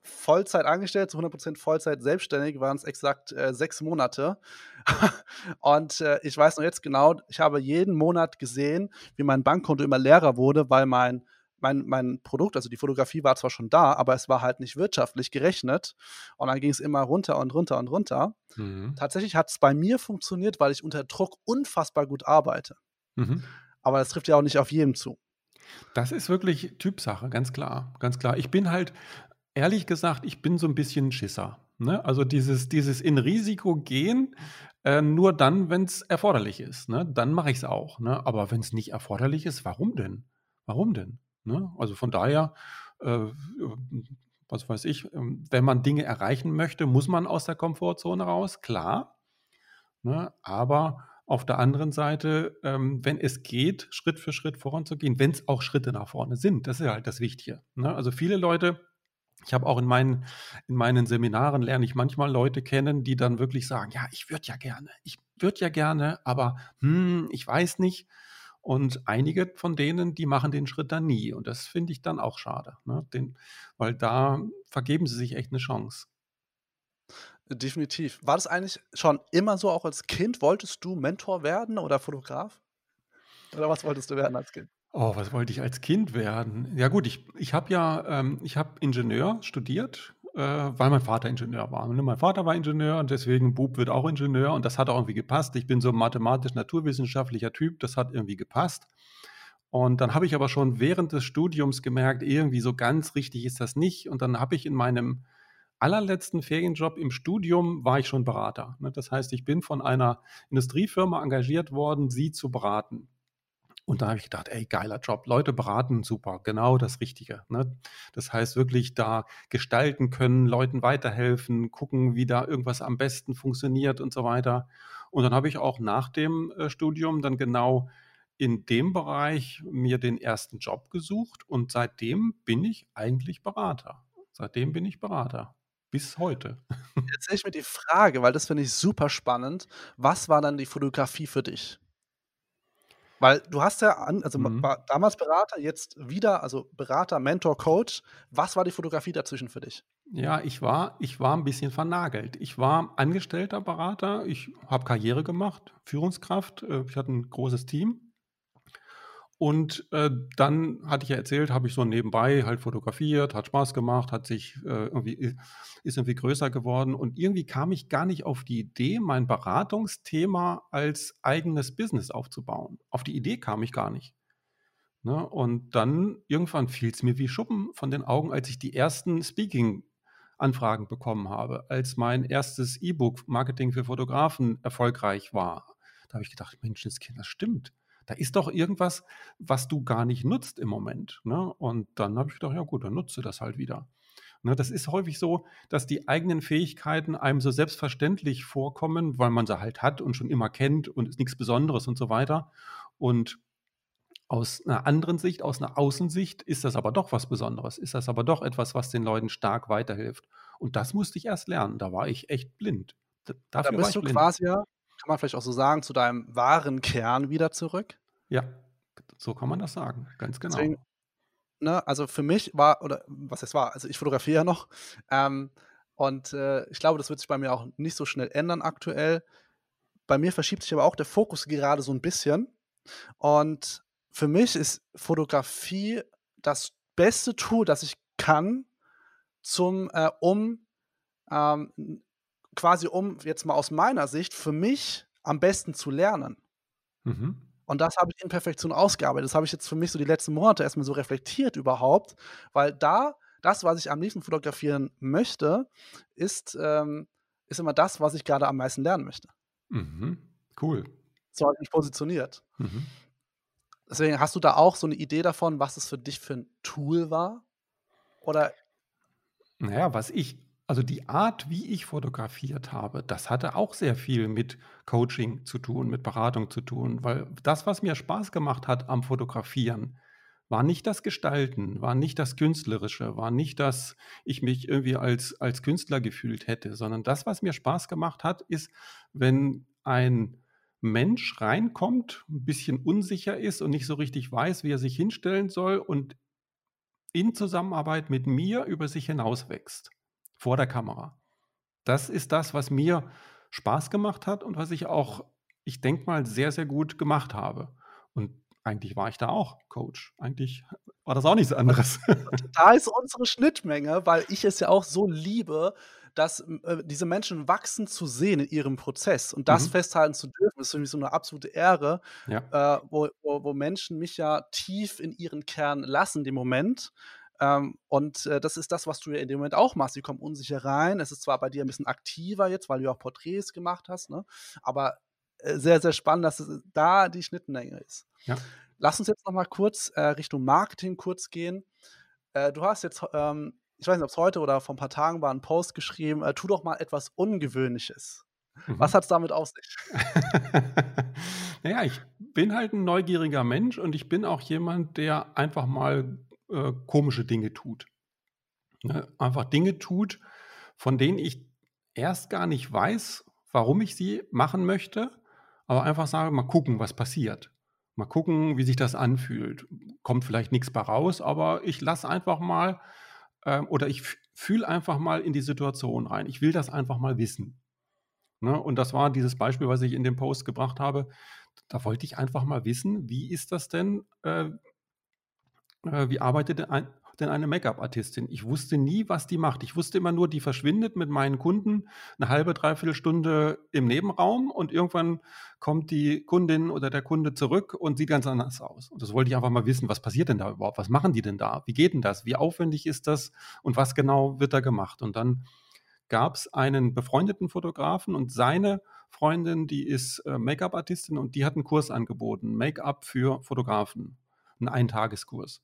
[SPEAKER 1] Vollzeit angestellt zu 100% Vollzeit selbstständig waren es exakt äh, sechs Monate. und äh, ich weiß noch jetzt genau, ich habe jeden Monat gesehen, wie mein Bankkonto immer leerer wurde, weil mein mein, mein Produkt, also die Fotografie war zwar schon da, aber es war halt nicht wirtschaftlich gerechnet. Und dann ging es immer runter und runter und runter. Mhm. Tatsächlich hat es bei mir funktioniert, weil ich unter Druck unfassbar gut arbeite. Mhm. Aber das trifft ja auch nicht auf jedem zu.
[SPEAKER 2] Das ist wirklich Typsache, ganz klar, ganz klar. Ich bin halt, ehrlich gesagt, ich bin so ein bisschen Schisser. Ne? Also dieses, dieses in Risiko gehen, äh, nur dann, wenn es erforderlich ist. Ne? Dann mache ich es auch. Ne? Aber wenn es nicht erforderlich ist, warum denn? Warum denn? Ne? Also von daher, äh, was weiß ich, ähm, wenn man Dinge erreichen möchte, muss man aus der Komfortzone raus, klar. Ne? Aber auf der anderen Seite, ähm, wenn es geht, Schritt für Schritt voranzugehen, wenn es auch Schritte nach vorne sind, das ist halt das Wichtige. Ne? Also viele Leute, ich habe auch in meinen, in meinen Seminaren lerne ich manchmal Leute kennen, die dann wirklich sagen, ja, ich würde ja gerne, ich würde ja gerne, aber hm, ich weiß nicht. Und einige von denen, die machen den Schritt dann nie. Und das finde ich dann auch schade, ne? den, weil da vergeben sie sich echt eine Chance.
[SPEAKER 1] Definitiv. War das eigentlich schon immer so, auch als Kind? Wolltest du Mentor werden oder Fotograf? Oder was wolltest du werden als Kind?
[SPEAKER 2] Oh, was wollte ich als Kind werden? Ja gut, ich, ich habe ja, ähm, ich habe Ingenieur studiert äh, weil mein Vater Ingenieur war. Ne, mein Vater war Ingenieur und deswegen Bub wird auch Ingenieur und das hat auch irgendwie gepasst. Ich bin so ein mathematisch-naturwissenschaftlicher Typ, das hat irgendwie gepasst. Und dann habe ich aber schon während des Studiums gemerkt, irgendwie so ganz richtig ist das nicht. Und dann habe ich in meinem allerletzten Ferienjob im Studium war ich schon Berater. Ne, das heißt, ich bin von einer Industriefirma engagiert worden, sie zu beraten. Und da habe ich gedacht, ey, geiler Job, Leute beraten, super, genau das Richtige. Ne? Das heißt, wirklich da gestalten können, Leuten weiterhelfen, gucken, wie da irgendwas am besten funktioniert und so weiter. Und dann habe ich auch nach dem äh, Studium dann genau in dem Bereich mir den ersten Job gesucht und seitdem bin ich eigentlich Berater. Seitdem bin ich Berater. Bis heute.
[SPEAKER 1] Jetzt stelle ich mir die Frage, weil das finde ich super spannend. Was war dann die Fotografie für dich? Weil du hast ja an, also mhm. damals Berater, jetzt wieder, also Berater, Mentor, Coach. Was war die Fotografie dazwischen für dich?
[SPEAKER 2] Ja, ich war, ich war ein bisschen vernagelt. Ich war angestellter Berater, ich habe Karriere gemacht, Führungskraft, äh, ich hatte ein großes Team und äh, dann hatte ich ja erzählt, habe ich so nebenbei halt fotografiert, hat Spaß gemacht, hat sich äh, irgendwie, ist irgendwie größer geworden. Und irgendwie kam ich gar nicht auf die Idee, mein Beratungsthema als eigenes Business aufzubauen. Auf die Idee kam ich gar nicht. Ne? Und dann irgendwann fiel es mir wie Schuppen von den Augen, als ich die ersten Speaking-Anfragen bekommen habe, als mein erstes E-Book Marketing für Fotografen erfolgreich war. Da habe ich gedacht, Mensch, das Kind, das stimmt da ist doch irgendwas, was du gar nicht nutzt im Moment. Ne? Und dann habe ich gedacht, ja gut, dann nutze das halt wieder. Ne, das ist häufig so, dass die eigenen Fähigkeiten einem so selbstverständlich vorkommen, weil man sie halt hat und schon immer kennt und ist nichts Besonderes und so weiter. Und aus einer anderen Sicht, aus einer Außensicht ist das aber doch was Besonderes, ist das aber doch etwas, was den Leuten stark weiterhilft. Und das musste ich erst lernen. Da war ich echt blind.
[SPEAKER 1] Dafür da bist du blind. quasi ja, kann man vielleicht auch so sagen, zu deinem wahren Kern wieder zurück.
[SPEAKER 2] Ja, so kann man das sagen, ganz genau. Deswegen,
[SPEAKER 1] ne, also für mich war, oder was es war, also ich fotografiere ja noch, ähm, und äh, ich glaube, das wird sich bei mir auch nicht so schnell ändern aktuell. Bei mir verschiebt sich aber auch der Fokus gerade so ein bisschen. Und für mich ist Fotografie das beste Tool, das ich kann, zum, äh, um ähm, quasi um jetzt mal aus meiner Sicht für mich am besten zu lernen.
[SPEAKER 2] Mhm.
[SPEAKER 1] Und das habe ich in Perfektion ausgearbeitet. Das habe ich jetzt für mich so die letzten Monate erstmal so reflektiert überhaupt, weil da das, was ich am liebsten fotografieren möchte, ist, ähm, ist immer das, was ich gerade am meisten lernen möchte.
[SPEAKER 2] Mhm. Cool.
[SPEAKER 1] So habe ich mich positioniert.
[SPEAKER 2] Mhm.
[SPEAKER 1] Deswegen hast du da auch so eine Idee davon, was es für dich für ein Tool war? Oder
[SPEAKER 2] Naja, was ich, also die Art, wie ich fotografiert habe, das hatte auch sehr viel mit Coaching zu tun, mit Beratung zu tun, weil das, was mir Spaß gemacht hat am Fotografieren, war nicht das Gestalten, war nicht das Künstlerische, war nicht, dass ich mich irgendwie als, als Künstler gefühlt hätte, sondern das, was mir Spaß gemacht hat, ist, wenn ein Mensch reinkommt, ein bisschen unsicher ist und nicht so richtig weiß, wie er sich hinstellen soll und in Zusammenarbeit mit mir über sich hinauswächst, vor der Kamera. Das ist das, was mir Spaß gemacht hat und was ich auch, ich denke mal, sehr, sehr gut gemacht habe. Und eigentlich war ich da auch Coach. Eigentlich war das auch nichts anderes.
[SPEAKER 1] da ist unsere Schnittmenge, weil ich es ja auch so liebe, dass äh, diese Menschen wachsen zu sehen in ihrem Prozess und das
[SPEAKER 2] Mhm.
[SPEAKER 1] festhalten zu dürfen, ist für mich so eine absolute Ehre,
[SPEAKER 2] Ja.
[SPEAKER 1] äh, wo, wo, wo Menschen mich ja tief in ihren Kern lassen, dem Moment. Ähm, und äh, das ist das, was du ja in dem Moment auch machst. Sie kommen unsicher rein. Es ist zwar bei dir ein bisschen aktiver jetzt, weil du ja auch Porträts gemacht hast, ne? aber äh, sehr, sehr spannend, dass es da die Schnittmenge ist.
[SPEAKER 2] Ja.
[SPEAKER 1] Lass uns jetzt noch mal kurz äh, Richtung Marketing kurz gehen. Äh, du hast jetzt, ähm, ich weiß nicht, ob es heute oder vor ein paar Tagen war, einen Post geschrieben, äh, tu doch mal etwas Ungewöhnliches. Was
[SPEAKER 2] Mhm.
[SPEAKER 1] hat es damit auf sich?
[SPEAKER 2] Naja, ich bin halt ein neugieriger Mensch und ich bin auch jemand, der einfach mal äh, komische Dinge tut. Ne? Einfach Dinge tut, von denen ich erst gar nicht weiß, warum ich sie machen möchte, aber einfach sage, mal gucken, was passiert. Mal gucken, wie sich das anfühlt. Kommt vielleicht nichts bei raus, aber ich lasse einfach mal ähm, oder ich fühle einfach mal in die Situation rein. Ich will das einfach mal wissen. Ne? Und das war dieses Beispiel, was ich in dem Post gebracht habe. Da wollte ich einfach mal wissen, wie ist das denn, äh, äh, wie arbeitet denn, ein, denn eine Make-up-Artistin? Ich wusste nie, was die macht. Ich wusste immer nur, die verschwindet mit meinen Kunden eine halbe, dreiviertel Stunde im Nebenraum und irgendwann kommt die Kundin oder der Kunde zurück und sieht ganz anders aus. Und das wollte ich einfach mal wissen, was passiert denn da überhaupt? Was machen die denn da? Wie geht denn das? Wie aufwendig ist das? Und was genau wird da gemacht? Und dann gab es einen befreundeten Fotografen und seine Freundin, die ist äh, Make-up-Artistin und die hat einen Kurs angeboten, Make-up für Fotografen, einen Eintageskurs.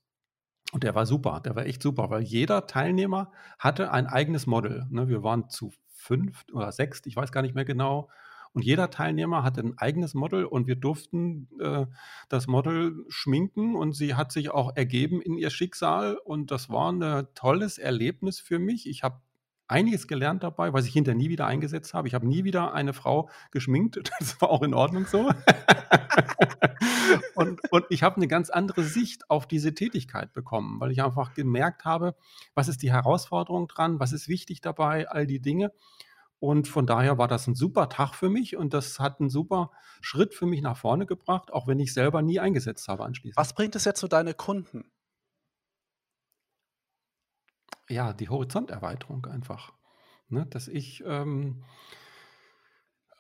[SPEAKER 2] Und der war super, der war echt super, weil jeder Teilnehmer hatte ein eigenes Model. Ne? Wir waren zu fünf oder sechs, ich weiß gar nicht mehr genau. Und jeder Teilnehmer hatte ein eigenes Model und wir durften äh, das Model schminken und sie hat sich auch ergeben in ihr Schicksal und das war ein tolles Erlebnis für mich. Ich habe einiges gelernt dabei, was ich hinterher nie wieder eingesetzt habe. Ich habe nie wieder eine Frau geschminkt. Das war auch in Ordnung so. und, und ich habe eine ganz andere Sicht auf diese Tätigkeit bekommen, weil ich einfach gemerkt habe, was ist die Herausforderung dran, was ist wichtig dabei, all die Dinge. Und von daher war das ein super Tag für mich und das hat einen super Schritt für mich nach vorne gebracht, auch wenn ich selber nie eingesetzt habe anschließend.
[SPEAKER 1] Was bringt es jetzt für deine Kunden?
[SPEAKER 2] Ja, die Horizonterweiterung einfach. Ne, dass ich, ähm,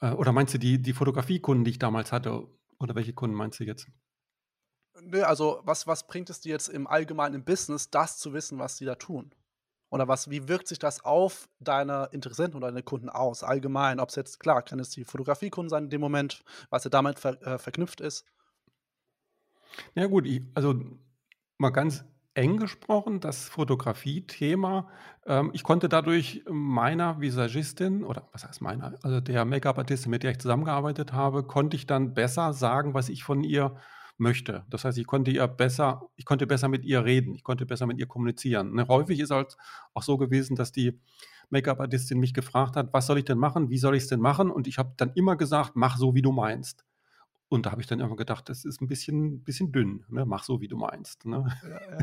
[SPEAKER 2] äh, oder meinst du die, die Fotografiekunden, die ich damals hatte, oder welche Kunden meinst du jetzt?
[SPEAKER 1] Nö, also was, was bringt es dir jetzt im allgemeinen Business, das zu wissen, was die da tun? Oder was, wie wirkt sich das auf deine Interessenten oder deine Kunden aus? Allgemein, ob es jetzt, klar, kann es die Fotografiekunden sein in dem Moment, was ja damit ver, äh, verknüpft ist.
[SPEAKER 2] Ja gut, ich, also mal ganz eng gesprochen, das Fotografie-Thema. Ähm, ich konnte dadurch meiner Visagistin oder was heißt meiner, also der Make-up-Artistin, mit der ich zusammengearbeitet habe, konnte ich dann besser sagen, was ich von ihr möchte. Das heißt, ich konnte ihr besser, ich konnte besser mit ihr reden, ich konnte besser mit ihr kommunizieren. Ne, häufig ist halt auch so gewesen, dass die Make-up-Artistin mich gefragt hat, was soll ich denn machen, wie soll ich es denn machen? Und ich habe dann immer gesagt, mach so, wie du meinst. Und da habe ich dann immer gedacht, das ist ein bisschen, bisschen dünn, ne? mach so, wie du meinst. Ne?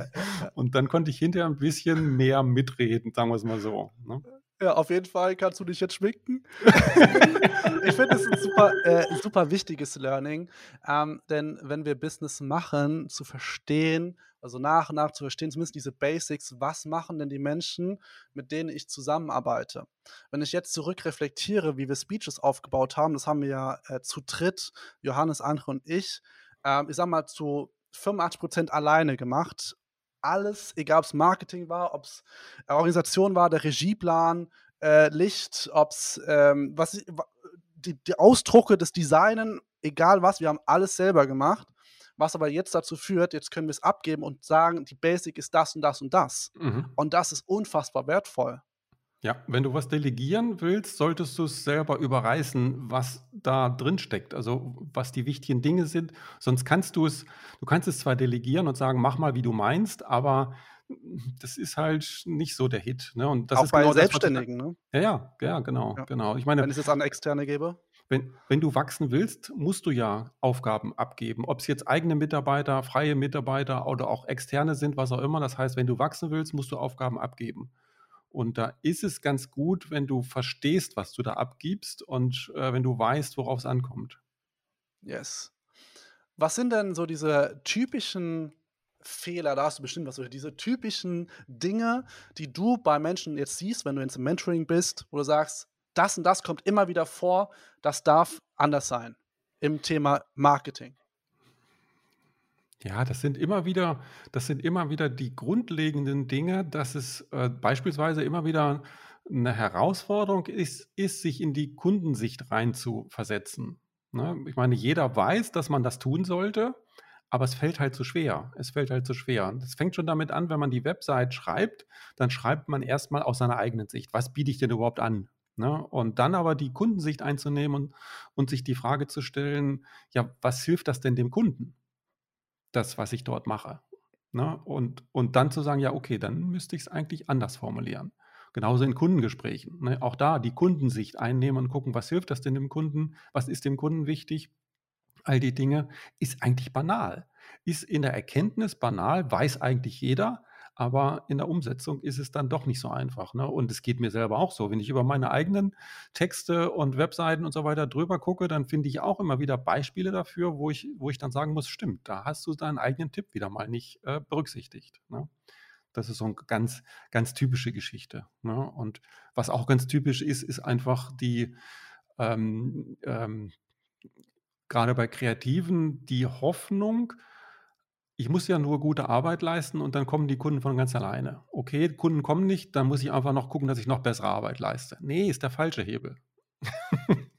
[SPEAKER 2] Und dann konnte ich hinterher ein bisschen mehr mitreden, sagen wir es mal so. Ne?
[SPEAKER 1] Ja, auf jeden Fall kannst du dich jetzt schminken. ich finde, es ein super, äh, super wichtiges Learning, ähm, denn wenn wir Business machen, zu verstehen, also nach und nach zu verstehen, zumindest diese Basics, was machen denn die Menschen, mit denen ich zusammenarbeite. Wenn ich jetzt zurückreflektiere, wie wir Speeches aufgebaut haben, das haben wir ja äh, zu dritt, Johannes, Andre und ich, äh, ich sag mal zu 85 Prozent alleine gemacht alles, egal ob es Marketing war, ob es Organisation war, der Regieplan, äh, Licht, ob es ähm, die, die, Ausdrucke, das Designen, egal was, wir haben alles selber gemacht. Was aber jetzt dazu führt, jetzt können wir es abgeben und sagen, die Basic ist das und das und das. Mhm. Und das ist unfassbar wertvoll.
[SPEAKER 2] Ja, wenn du was delegieren willst, solltest du es selber überreißen, was da drin steckt, also was die wichtigen Dinge sind. Sonst kannst du es, du kannst es zwar delegieren und sagen, mach mal, wie du meinst, aber das ist halt nicht so der Hit. Ne? Und das
[SPEAKER 1] Auch
[SPEAKER 2] ist
[SPEAKER 1] bei genau Selbstständigen,
[SPEAKER 2] das, ne? Ja, ja, ja, genau, ja. genau.
[SPEAKER 1] Ich meine, wenn ich es an Externe gebe?
[SPEAKER 2] Wenn, wenn du wachsen willst, musst du ja Aufgaben abgeben. Ob es jetzt eigene Mitarbeiter, freie Mitarbeiter oder auch externe sind, was auch immer. Das heißt, wenn du wachsen willst, musst du Aufgaben abgeben. Und da ist es ganz gut, wenn du verstehst, was du da abgibst und äh, wenn du weißt, worauf es ankommt.
[SPEAKER 1] Yes. Was sind denn so diese typischen Fehler, da hast du bestimmt was, diese typischen Dinge, die du bei Menschen jetzt siehst, wenn du ins Mentoring bist, wo du sagst, das und das kommt immer wieder vor, das darf anders sein im Thema Marketing?
[SPEAKER 2] Ja, das sind immer wieder das sind immer wieder die grundlegenden Dinge, dass es, äh, beispielsweise immer wieder eine Herausforderung ist ist, sich in die Kundensicht reinzuversetzen, ne? Ich meine, jeder weiß, dass man das tun sollte, aber es fällt halt zu schwer. Es fällt halt zu schwer. Das fängt schon damit an, wenn man die Website schreibt, dann schreibt man erstmal aus seiner eigenen Sicht: „Was biete ich denn überhaupt an?“ Ne? Und dann aber die Kundensicht einzunehmen und und sich die Frage zu stellen: „Ja, was hilft das denn dem Kunden?“ das, was ich dort mache. Ne? Und, und dann zu sagen, ja, okay, dann müsste ich es eigentlich anders formulieren. Genauso in Kundengesprächen. Ne? Auch da die Kundensicht einnehmen und gucken, was hilft das denn dem Kunden, was ist dem Kunden wichtig. All die Dinge ist eigentlich banal. Ist in der Erkenntnis banal, weiß eigentlich jeder, aber in der Umsetzung ist es dann doch nicht so einfach. Ne? Und es geht mir selber auch so. Wenn ich über meine eigenen Texte und Webseiten und so weiter drüber gucke, dann finde ich auch immer wieder Beispiele dafür, wo ich, wo ich dann sagen muss, stimmt, da hast du deinen eigenen Tipp wieder mal nicht äh, berücksichtigt. Ne? Das ist so eine ganz, ganz typische Geschichte. Ne? Und was auch ganz typisch ist, ist einfach die, ähm, ähm, gerade bei Kreativen, die Hoffnung, ich muss ja nur gute Arbeit leisten und dann kommen die Kunden von ganz alleine. Okay, Kunden kommen nicht, dann muss ich einfach noch gucken, dass ich noch bessere Arbeit leiste. Nee, ist der falsche Hebel.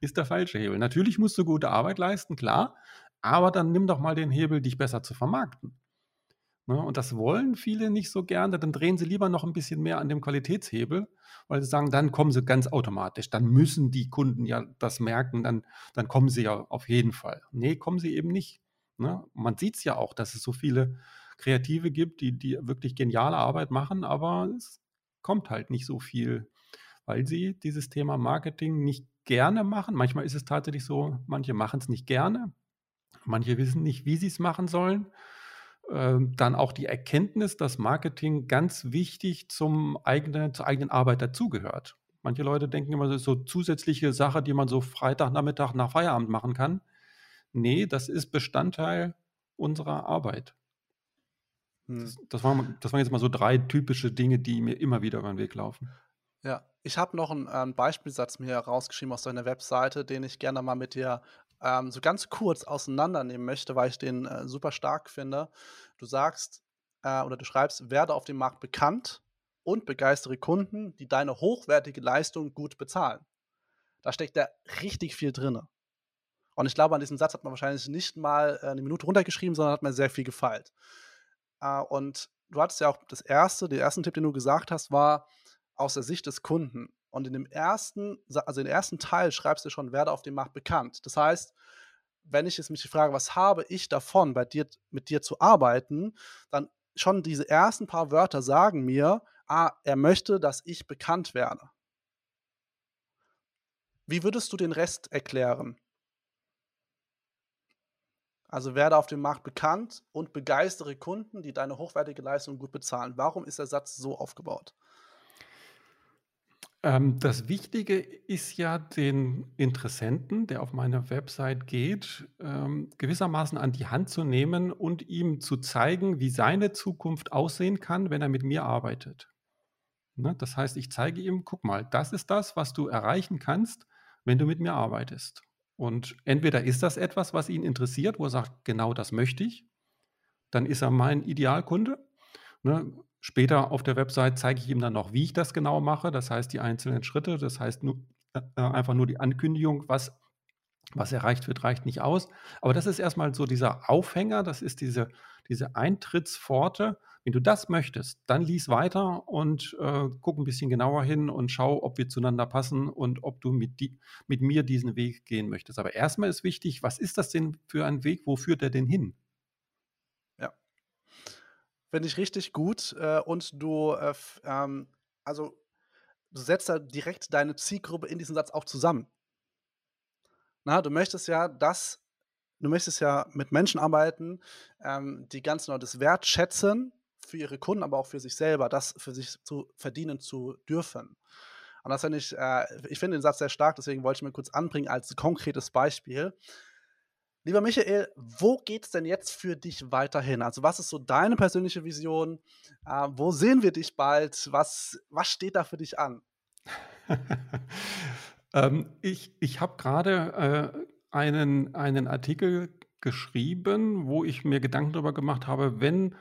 [SPEAKER 2] ist der falsche Hebel. Natürlich musst du gute Arbeit leisten, klar, aber dann nimm doch mal den Hebel, dich besser zu vermarkten. Ne? Und das wollen viele nicht so gerne, dann drehen sie lieber noch ein bisschen mehr an dem Qualitätshebel, weil sie sagen, dann kommen sie ganz automatisch, dann müssen die Kunden ja das merken, dann, dann kommen sie ja auf jeden Fall. Nee, kommen sie eben nicht. Ne? Man sieht es ja auch, dass es so viele Kreative gibt, die, die wirklich geniale Arbeit machen, aber es kommt halt nicht so viel, weil sie dieses Thema Marketing nicht gerne machen. Manchmal ist es tatsächlich so, manche machen es nicht gerne, manche wissen nicht, wie sie es machen sollen. Ähm, dann auch die Erkenntnis, dass Marketing ganz wichtig zum eigenen, zur eigenen Arbeit dazugehört. Manche Leute denken immer, das ist so zusätzliche Sache, die man so Freitagnachmittag nach Feierabend machen kann. Nee, das ist Bestandteil unserer Arbeit. Hm. Das, das, waren, das waren jetzt mal so drei typische Dinge, die mir immer wieder über den Weg laufen.
[SPEAKER 1] Ja, ich habe noch einen, einen, Beispielsatz mir rausgeschrieben aus deiner Webseite, den ich gerne mal mit dir ähm, so ganz kurz auseinandernehmen möchte, weil ich den äh, super stark finde. Du sagst äh, oder du schreibst, werde auf dem Markt bekannt und begeistere Kunden, die deine hochwertige Leistung gut bezahlen. Da steckt da richtig viel drin. Und ich glaube, an diesem Satz hat man wahrscheinlich nicht mal äh, eine Minute runtergeschrieben, sondern hat mir sehr viel gefeilt. Äh, und du hattest ja auch das erste, den ersten Tipp, den du gesagt hast, war aus der Sicht des Kunden. Und in dem ersten, also im ersten Teil schreibst du schon, werde auf dem Markt bekannt. Das heißt, wenn ich jetzt mich frage, was habe ich davon, bei dir, mit dir zu arbeiten, dann schon diese ersten paar Wörter sagen mir, ah, er möchte, dass ich bekannt werde. Wie würdest du den Rest erklären? Also werde auf dem Markt bekannt und begeistere Kunden, die deine hochwertige Leistung gut bezahlen. Warum ist der Satz so aufgebaut?
[SPEAKER 2] Ähm, das Wichtige ist ja, den Interessenten, der auf meine Website geht, ähm, gewissermaßen an die Hand zu nehmen und ihm zu zeigen, wie seine Zukunft aussehen kann, wenn er mit mir arbeitet. Ne? Das heißt, ich zeige ihm, guck mal, das ist das, was du erreichen kannst, wenn du mit mir arbeitest. Und entweder ist das etwas, was ihn interessiert, wo er sagt, genau das möchte ich, dann ist er mein Idealkunde. Ne? Später auf der Website zeige ich ihm dann noch, wie ich das genau mache. Das heißt, die einzelnen Schritte, das heißt nur, äh, einfach nur die Ankündigung, was, was erreicht wird, reicht nicht aus. Aber das ist erstmal so dieser Aufhänger, das ist diese, diese Eintrittspforte. Wenn du das möchtest, dann lies weiter und äh, guck ein bisschen genauer hin und schau, ob wir zueinander passen und ob du mit, die, mit mir diesen Weg gehen möchtest. Aber erstmal ist wichtig, was ist das denn für ein Weg? Wo führt er denn hin?
[SPEAKER 1] Finde ich richtig gut. Äh, und du, äh, ähm, also, du setzt da direkt deine Zielgruppe in diesem Satz auch zusammen. Na, du möchtest ja das, du möchtest ja mit Menschen arbeiten, ähm, die ganz genau das wertschätzen für ihre Kunden, aber auch für sich selber, das für sich zu verdienen zu dürfen. Und das finde ich, äh, ich finde den Satz sehr stark, deswegen wollte ich mir kurz anbringen als konkretes Beispiel. Lieber Michael, wo geht es denn jetzt für dich weiterhin? Also, was ist so deine persönliche Vision? Äh, wo sehen wir dich bald? Was, was steht da für dich an?
[SPEAKER 2] ähm, ich ich habe gerade äh, einen, einen Artikel geschrieben, wo ich mir Gedanken darüber gemacht habe, wenn,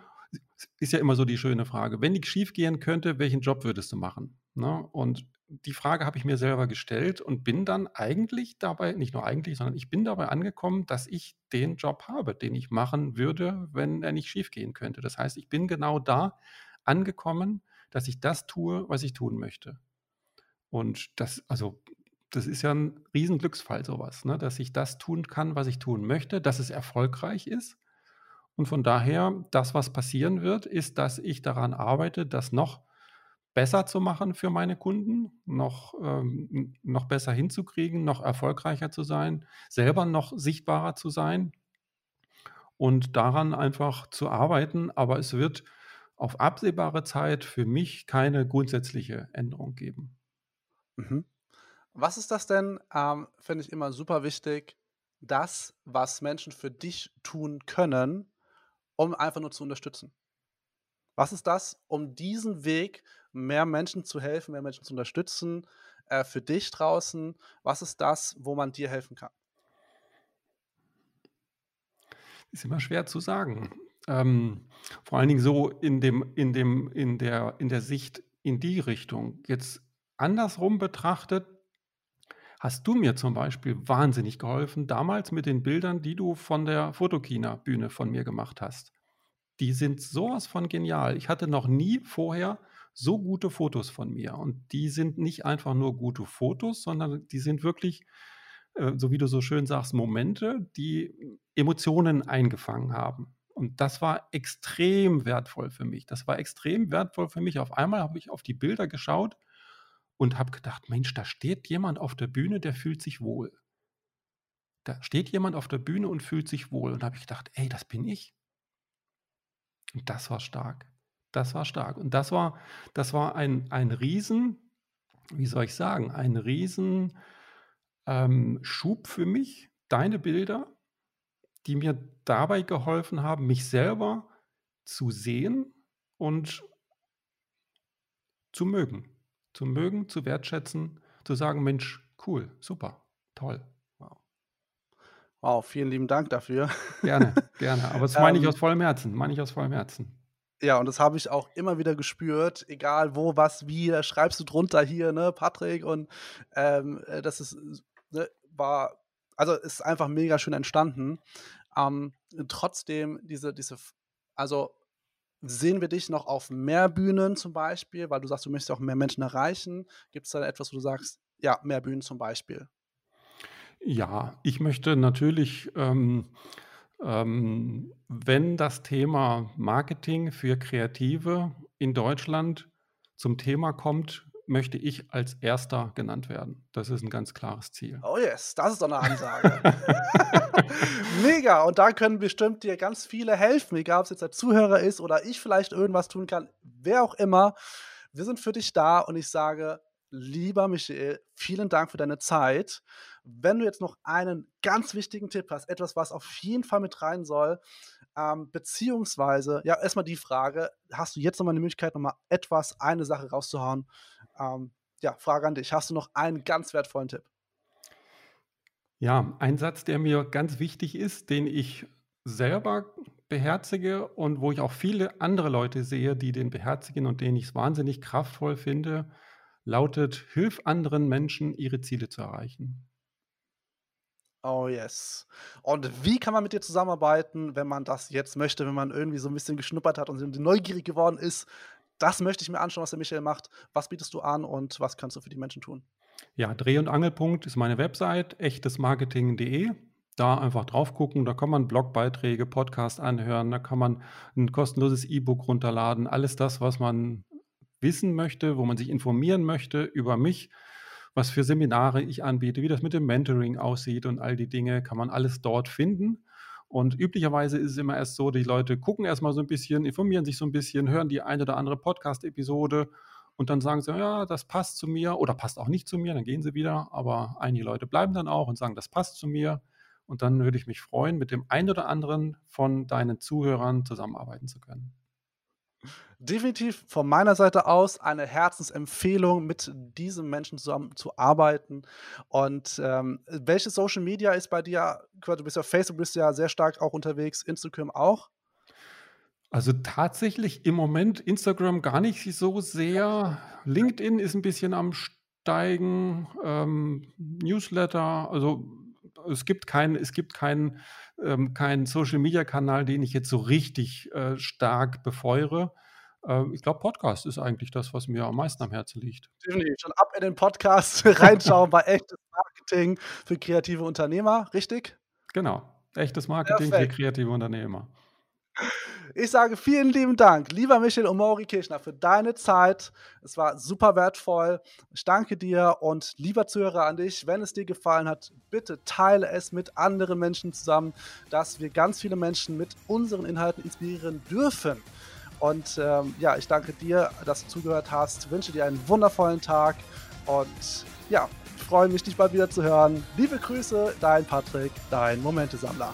[SPEAKER 2] ist ja immer so die schöne Frage, wenn nichts schief gehen könnte, welchen Job würdest du machen? Ne? Und die Frage habe ich mir selber gestellt und bin dann eigentlich dabei, nicht nur eigentlich, sondern ich bin dabei angekommen, dass ich den Job habe, den ich machen würde, wenn er nicht schiefgehen könnte. Das heißt, ich bin genau da angekommen, dass ich das tue, was ich tun möchte. Und das, also, das ist ja ein Riesenglücksfall, sowas, ne? dass ich das tun kann, was ich tun möchte, dass es erfolgreich ist. Und von daher, das, was passieren wird, ist, dass ich daran arbeite, das noch besser zu machen für meine Kunden, noch, ähm, noch besser hinzukriegen, noch erfolgreicher zu sein, selber noch sichtbarer zu sein und daran einfach zu arbeiten. Aber es wird auf absehbare Zeit für mich keine grundsätzliche Änderung geben.
[SPEAKER 1] Mhm. Was ist das denn? Ähm, Finde ich immer super wichtig, das, was Menschen für dich tun können, um einfach nur zu unterstützen. Was ist das, um diesen Weg mehr Menschen zu helfen, mehr Menschen zu unterstützen, äh, für dich draußen? Was ist das, wo man dir helfen kann?
[SPEAKER 2] Ist immer schwer zu sagen. Ähm, vor allen Dingen so in dem, in dem, in der, in der Sicht in die Richtung. Jetzt andersrum betrachtet, hast du mir zum Beispiel wahnsinnig geholfen, damals mit den Bildern, die du von der Fotokina-Bühne von mir gemacht hast. Die sind sowas von genial. Ich hatte noch nie vorher so gute Fotos von mir. Und die sind nicht einfach nur gute Fotos, sondern die sind wirklich, äh, so wie du so schön sagst, Momente, die Emotionen eingefangen haben. Und das war extrem wertvoll für mich. Das war extrem wertvoll für mich. Auf einmal habe ich auf die Bilder geschaut und habe gedacht, Mensch, da steht jemand auf der Bühne, der fühlt sich wohl. Da steht jemand auf der Bühne und fühlt sich wohl. Und habe ich gedacht, ey, das bin ich. Und das war stark. Das war stark. Und das war, das war ein, ein Riesen, wie soll ich sagen, ein Riesen ähm, für mich, deine Bilder, die mir dabei geholfen haben, mich selber zu sehen und zu mögen. Zu mögen, zu wertschätzen, zu sagen, Mensch, cool, super, toll.
[SPEAKER 1] Wow. Wow, vielen lieben Dank dafür.
[SPEAKER 2] Gerne, gerne. Aber das meine ich ähm, aus vollem Herzen, meine ich aus vollem Herzen.
[SPEAKER 1] Ja, und das habe ich auch immer wieder gespürt, egal wo, was, wie, da schreibst du drunter hier, ne, Patrick, und ähm, äh, das ist, ne, war, also ist einfach mega schön entstanden. Ähm, trotzdem, diese, diese, also sehen wir dich noch auf mehr Bühnen zum Beispiel, weil du sagst, du möchtest auch mehr Menschen erreichen. Gibt es da etwas, wo du sagst, ja, mehr Bühnen zum Beispiel?
[SPEAKER 2] Ja, ich möchte natürlich ähm, ähm, wenn das Thema Marketing für Kreative in Deutschland zum Thema kommt, möchte ich als Erster genannt werden. Das ist ein ganz klares Ziel.
[SPEAKER 1] Oh yes, das ist doch eine Ansage. Mega. Und da können bestimmt dir ganz viele helfen, egal ob es jetzt der Zuhörer ist oder ich vielleicht irgendwas tun kann, wer auch immer. Wir sind für dich da und ich sage, Lieber Michael, vielen Dank für deine Zeit. Wenn du jetzt noch einen ganz wichtigen Tipp hast, etwas, was auf jeden Fall mit rein soll, ähm, beziehungsweise, ja, erstmal die Frage, hast du jetzt nochmal eine Möglichkeit, nochmal etwas, eine Sache rauszuhauen? Ähm, ja, Frage an dich. Hast du noch einen ganz wertvollen Tipp?
[SPEAKER 2] Ja, ein Satz, der mir ganz wichtig ist, den ich selber beherzige und wo ich auch viele andere Leute sehe, die den beherzigen und den ich es wahnsinnig kraftvoll finde, lautet: „Hilf anderen Menschen, ihre Ziele zu erreichen.“
[SPEAKER 1] Oh yes. Und wie kann man mit dir zusammenarbeiten, wenn man das jetzt möchte, wenn man irgendwie so 'n bisschen geschnuppert hat und so neugierig geworden ist: „Das möchte ich mir anschauen, was der Michael macht.“ Was bietest du an und was kannst du für die Menschen tun?
[SPEAKER 2] Ja, Dreh und Angelpunkt ist meine Website, echtesmarketing.de. Da einfach drauf gucken, da kann man Blogbeiträge, Podcast anhören, da kann man ein kostenloses E-Book runterladen. Alles das, was man wissen möchte, wo man sich informieren möchte über mich, was für Seminare ich anbiete, wie das mit dem Mentoring aussieht und all die Dinge, kann man alles dort finden. Und üblicherweise ist es immer erst so, die Leute gucken erst mal so ein bisschen, informieren sich so ein bisschen, hören die eine oder andere Podcast-Episode und dann sagen sie: „Ja, das passt zu mir“ oder passt auch nicht zu mir, dann gehen sie wieder. Aber einige Leute bleiben dann auch und sagen: „Das passt zu mir.“ Und dann würde ich mich freuen, mit dem einen oder anderen von deinen Zuhörern zusammenarbeiten zu können.
[SPEAKER 1] Definitiv von meiner Seite aus eine Herzensempfehlung, mit diesem Menschen zusammenzuarbeiten. Und, ähm, welches Social Media ist bei dir du bist ja auf Facebook bist ja sehr stark auch unterwegs, Instagram auch?
[SPEAKER 2] Also, tatsächlich im Moment Instagram gar nicht so sehr. LinkedIn ist ein bisschen am Steigen, ähm, Newsletter, also, es gibt keinen es gibt keinen, ähm keinen Social-Media-Kanal, den ich jetzt so richtig, äh, stark befeuere. Ähm, ich glaube, Podcast ist eigentlich das, was mir am meisten am Herzen liegt.
[SPEAKER 1] Definitiv. Schon ab in den Podcast reinschauen bei Echtes Marketing für kreative Unternehmer, richtig?
[SPEAKER 2] Genau. Echtes Marketing für
[SPEAKER 1] Perfekt.
[SPEAKER 2] kreative Unternehmer.
[SPEAKER 1] Ich sage vielen lieben Dank, lieber Michael Omori Kirchner, für deine Zeit. Es war super wertvoll. Ich danke dir und lieber Zuhörer an dich, wenn es dir gefallen hat, bitte teile es mit anderen Menschen zusammen, dass wir ganz viele Menschen mit unseren Inhalten inspirieren dürfen. Und, ähm, ja, ich danke dir, dass du zugehört hast, wünsche dir einen wundervollen Tag und ja, freue mich, dich bald wieder zu hören. Liebe Grüße, dein Patrick, dein Momentesammler.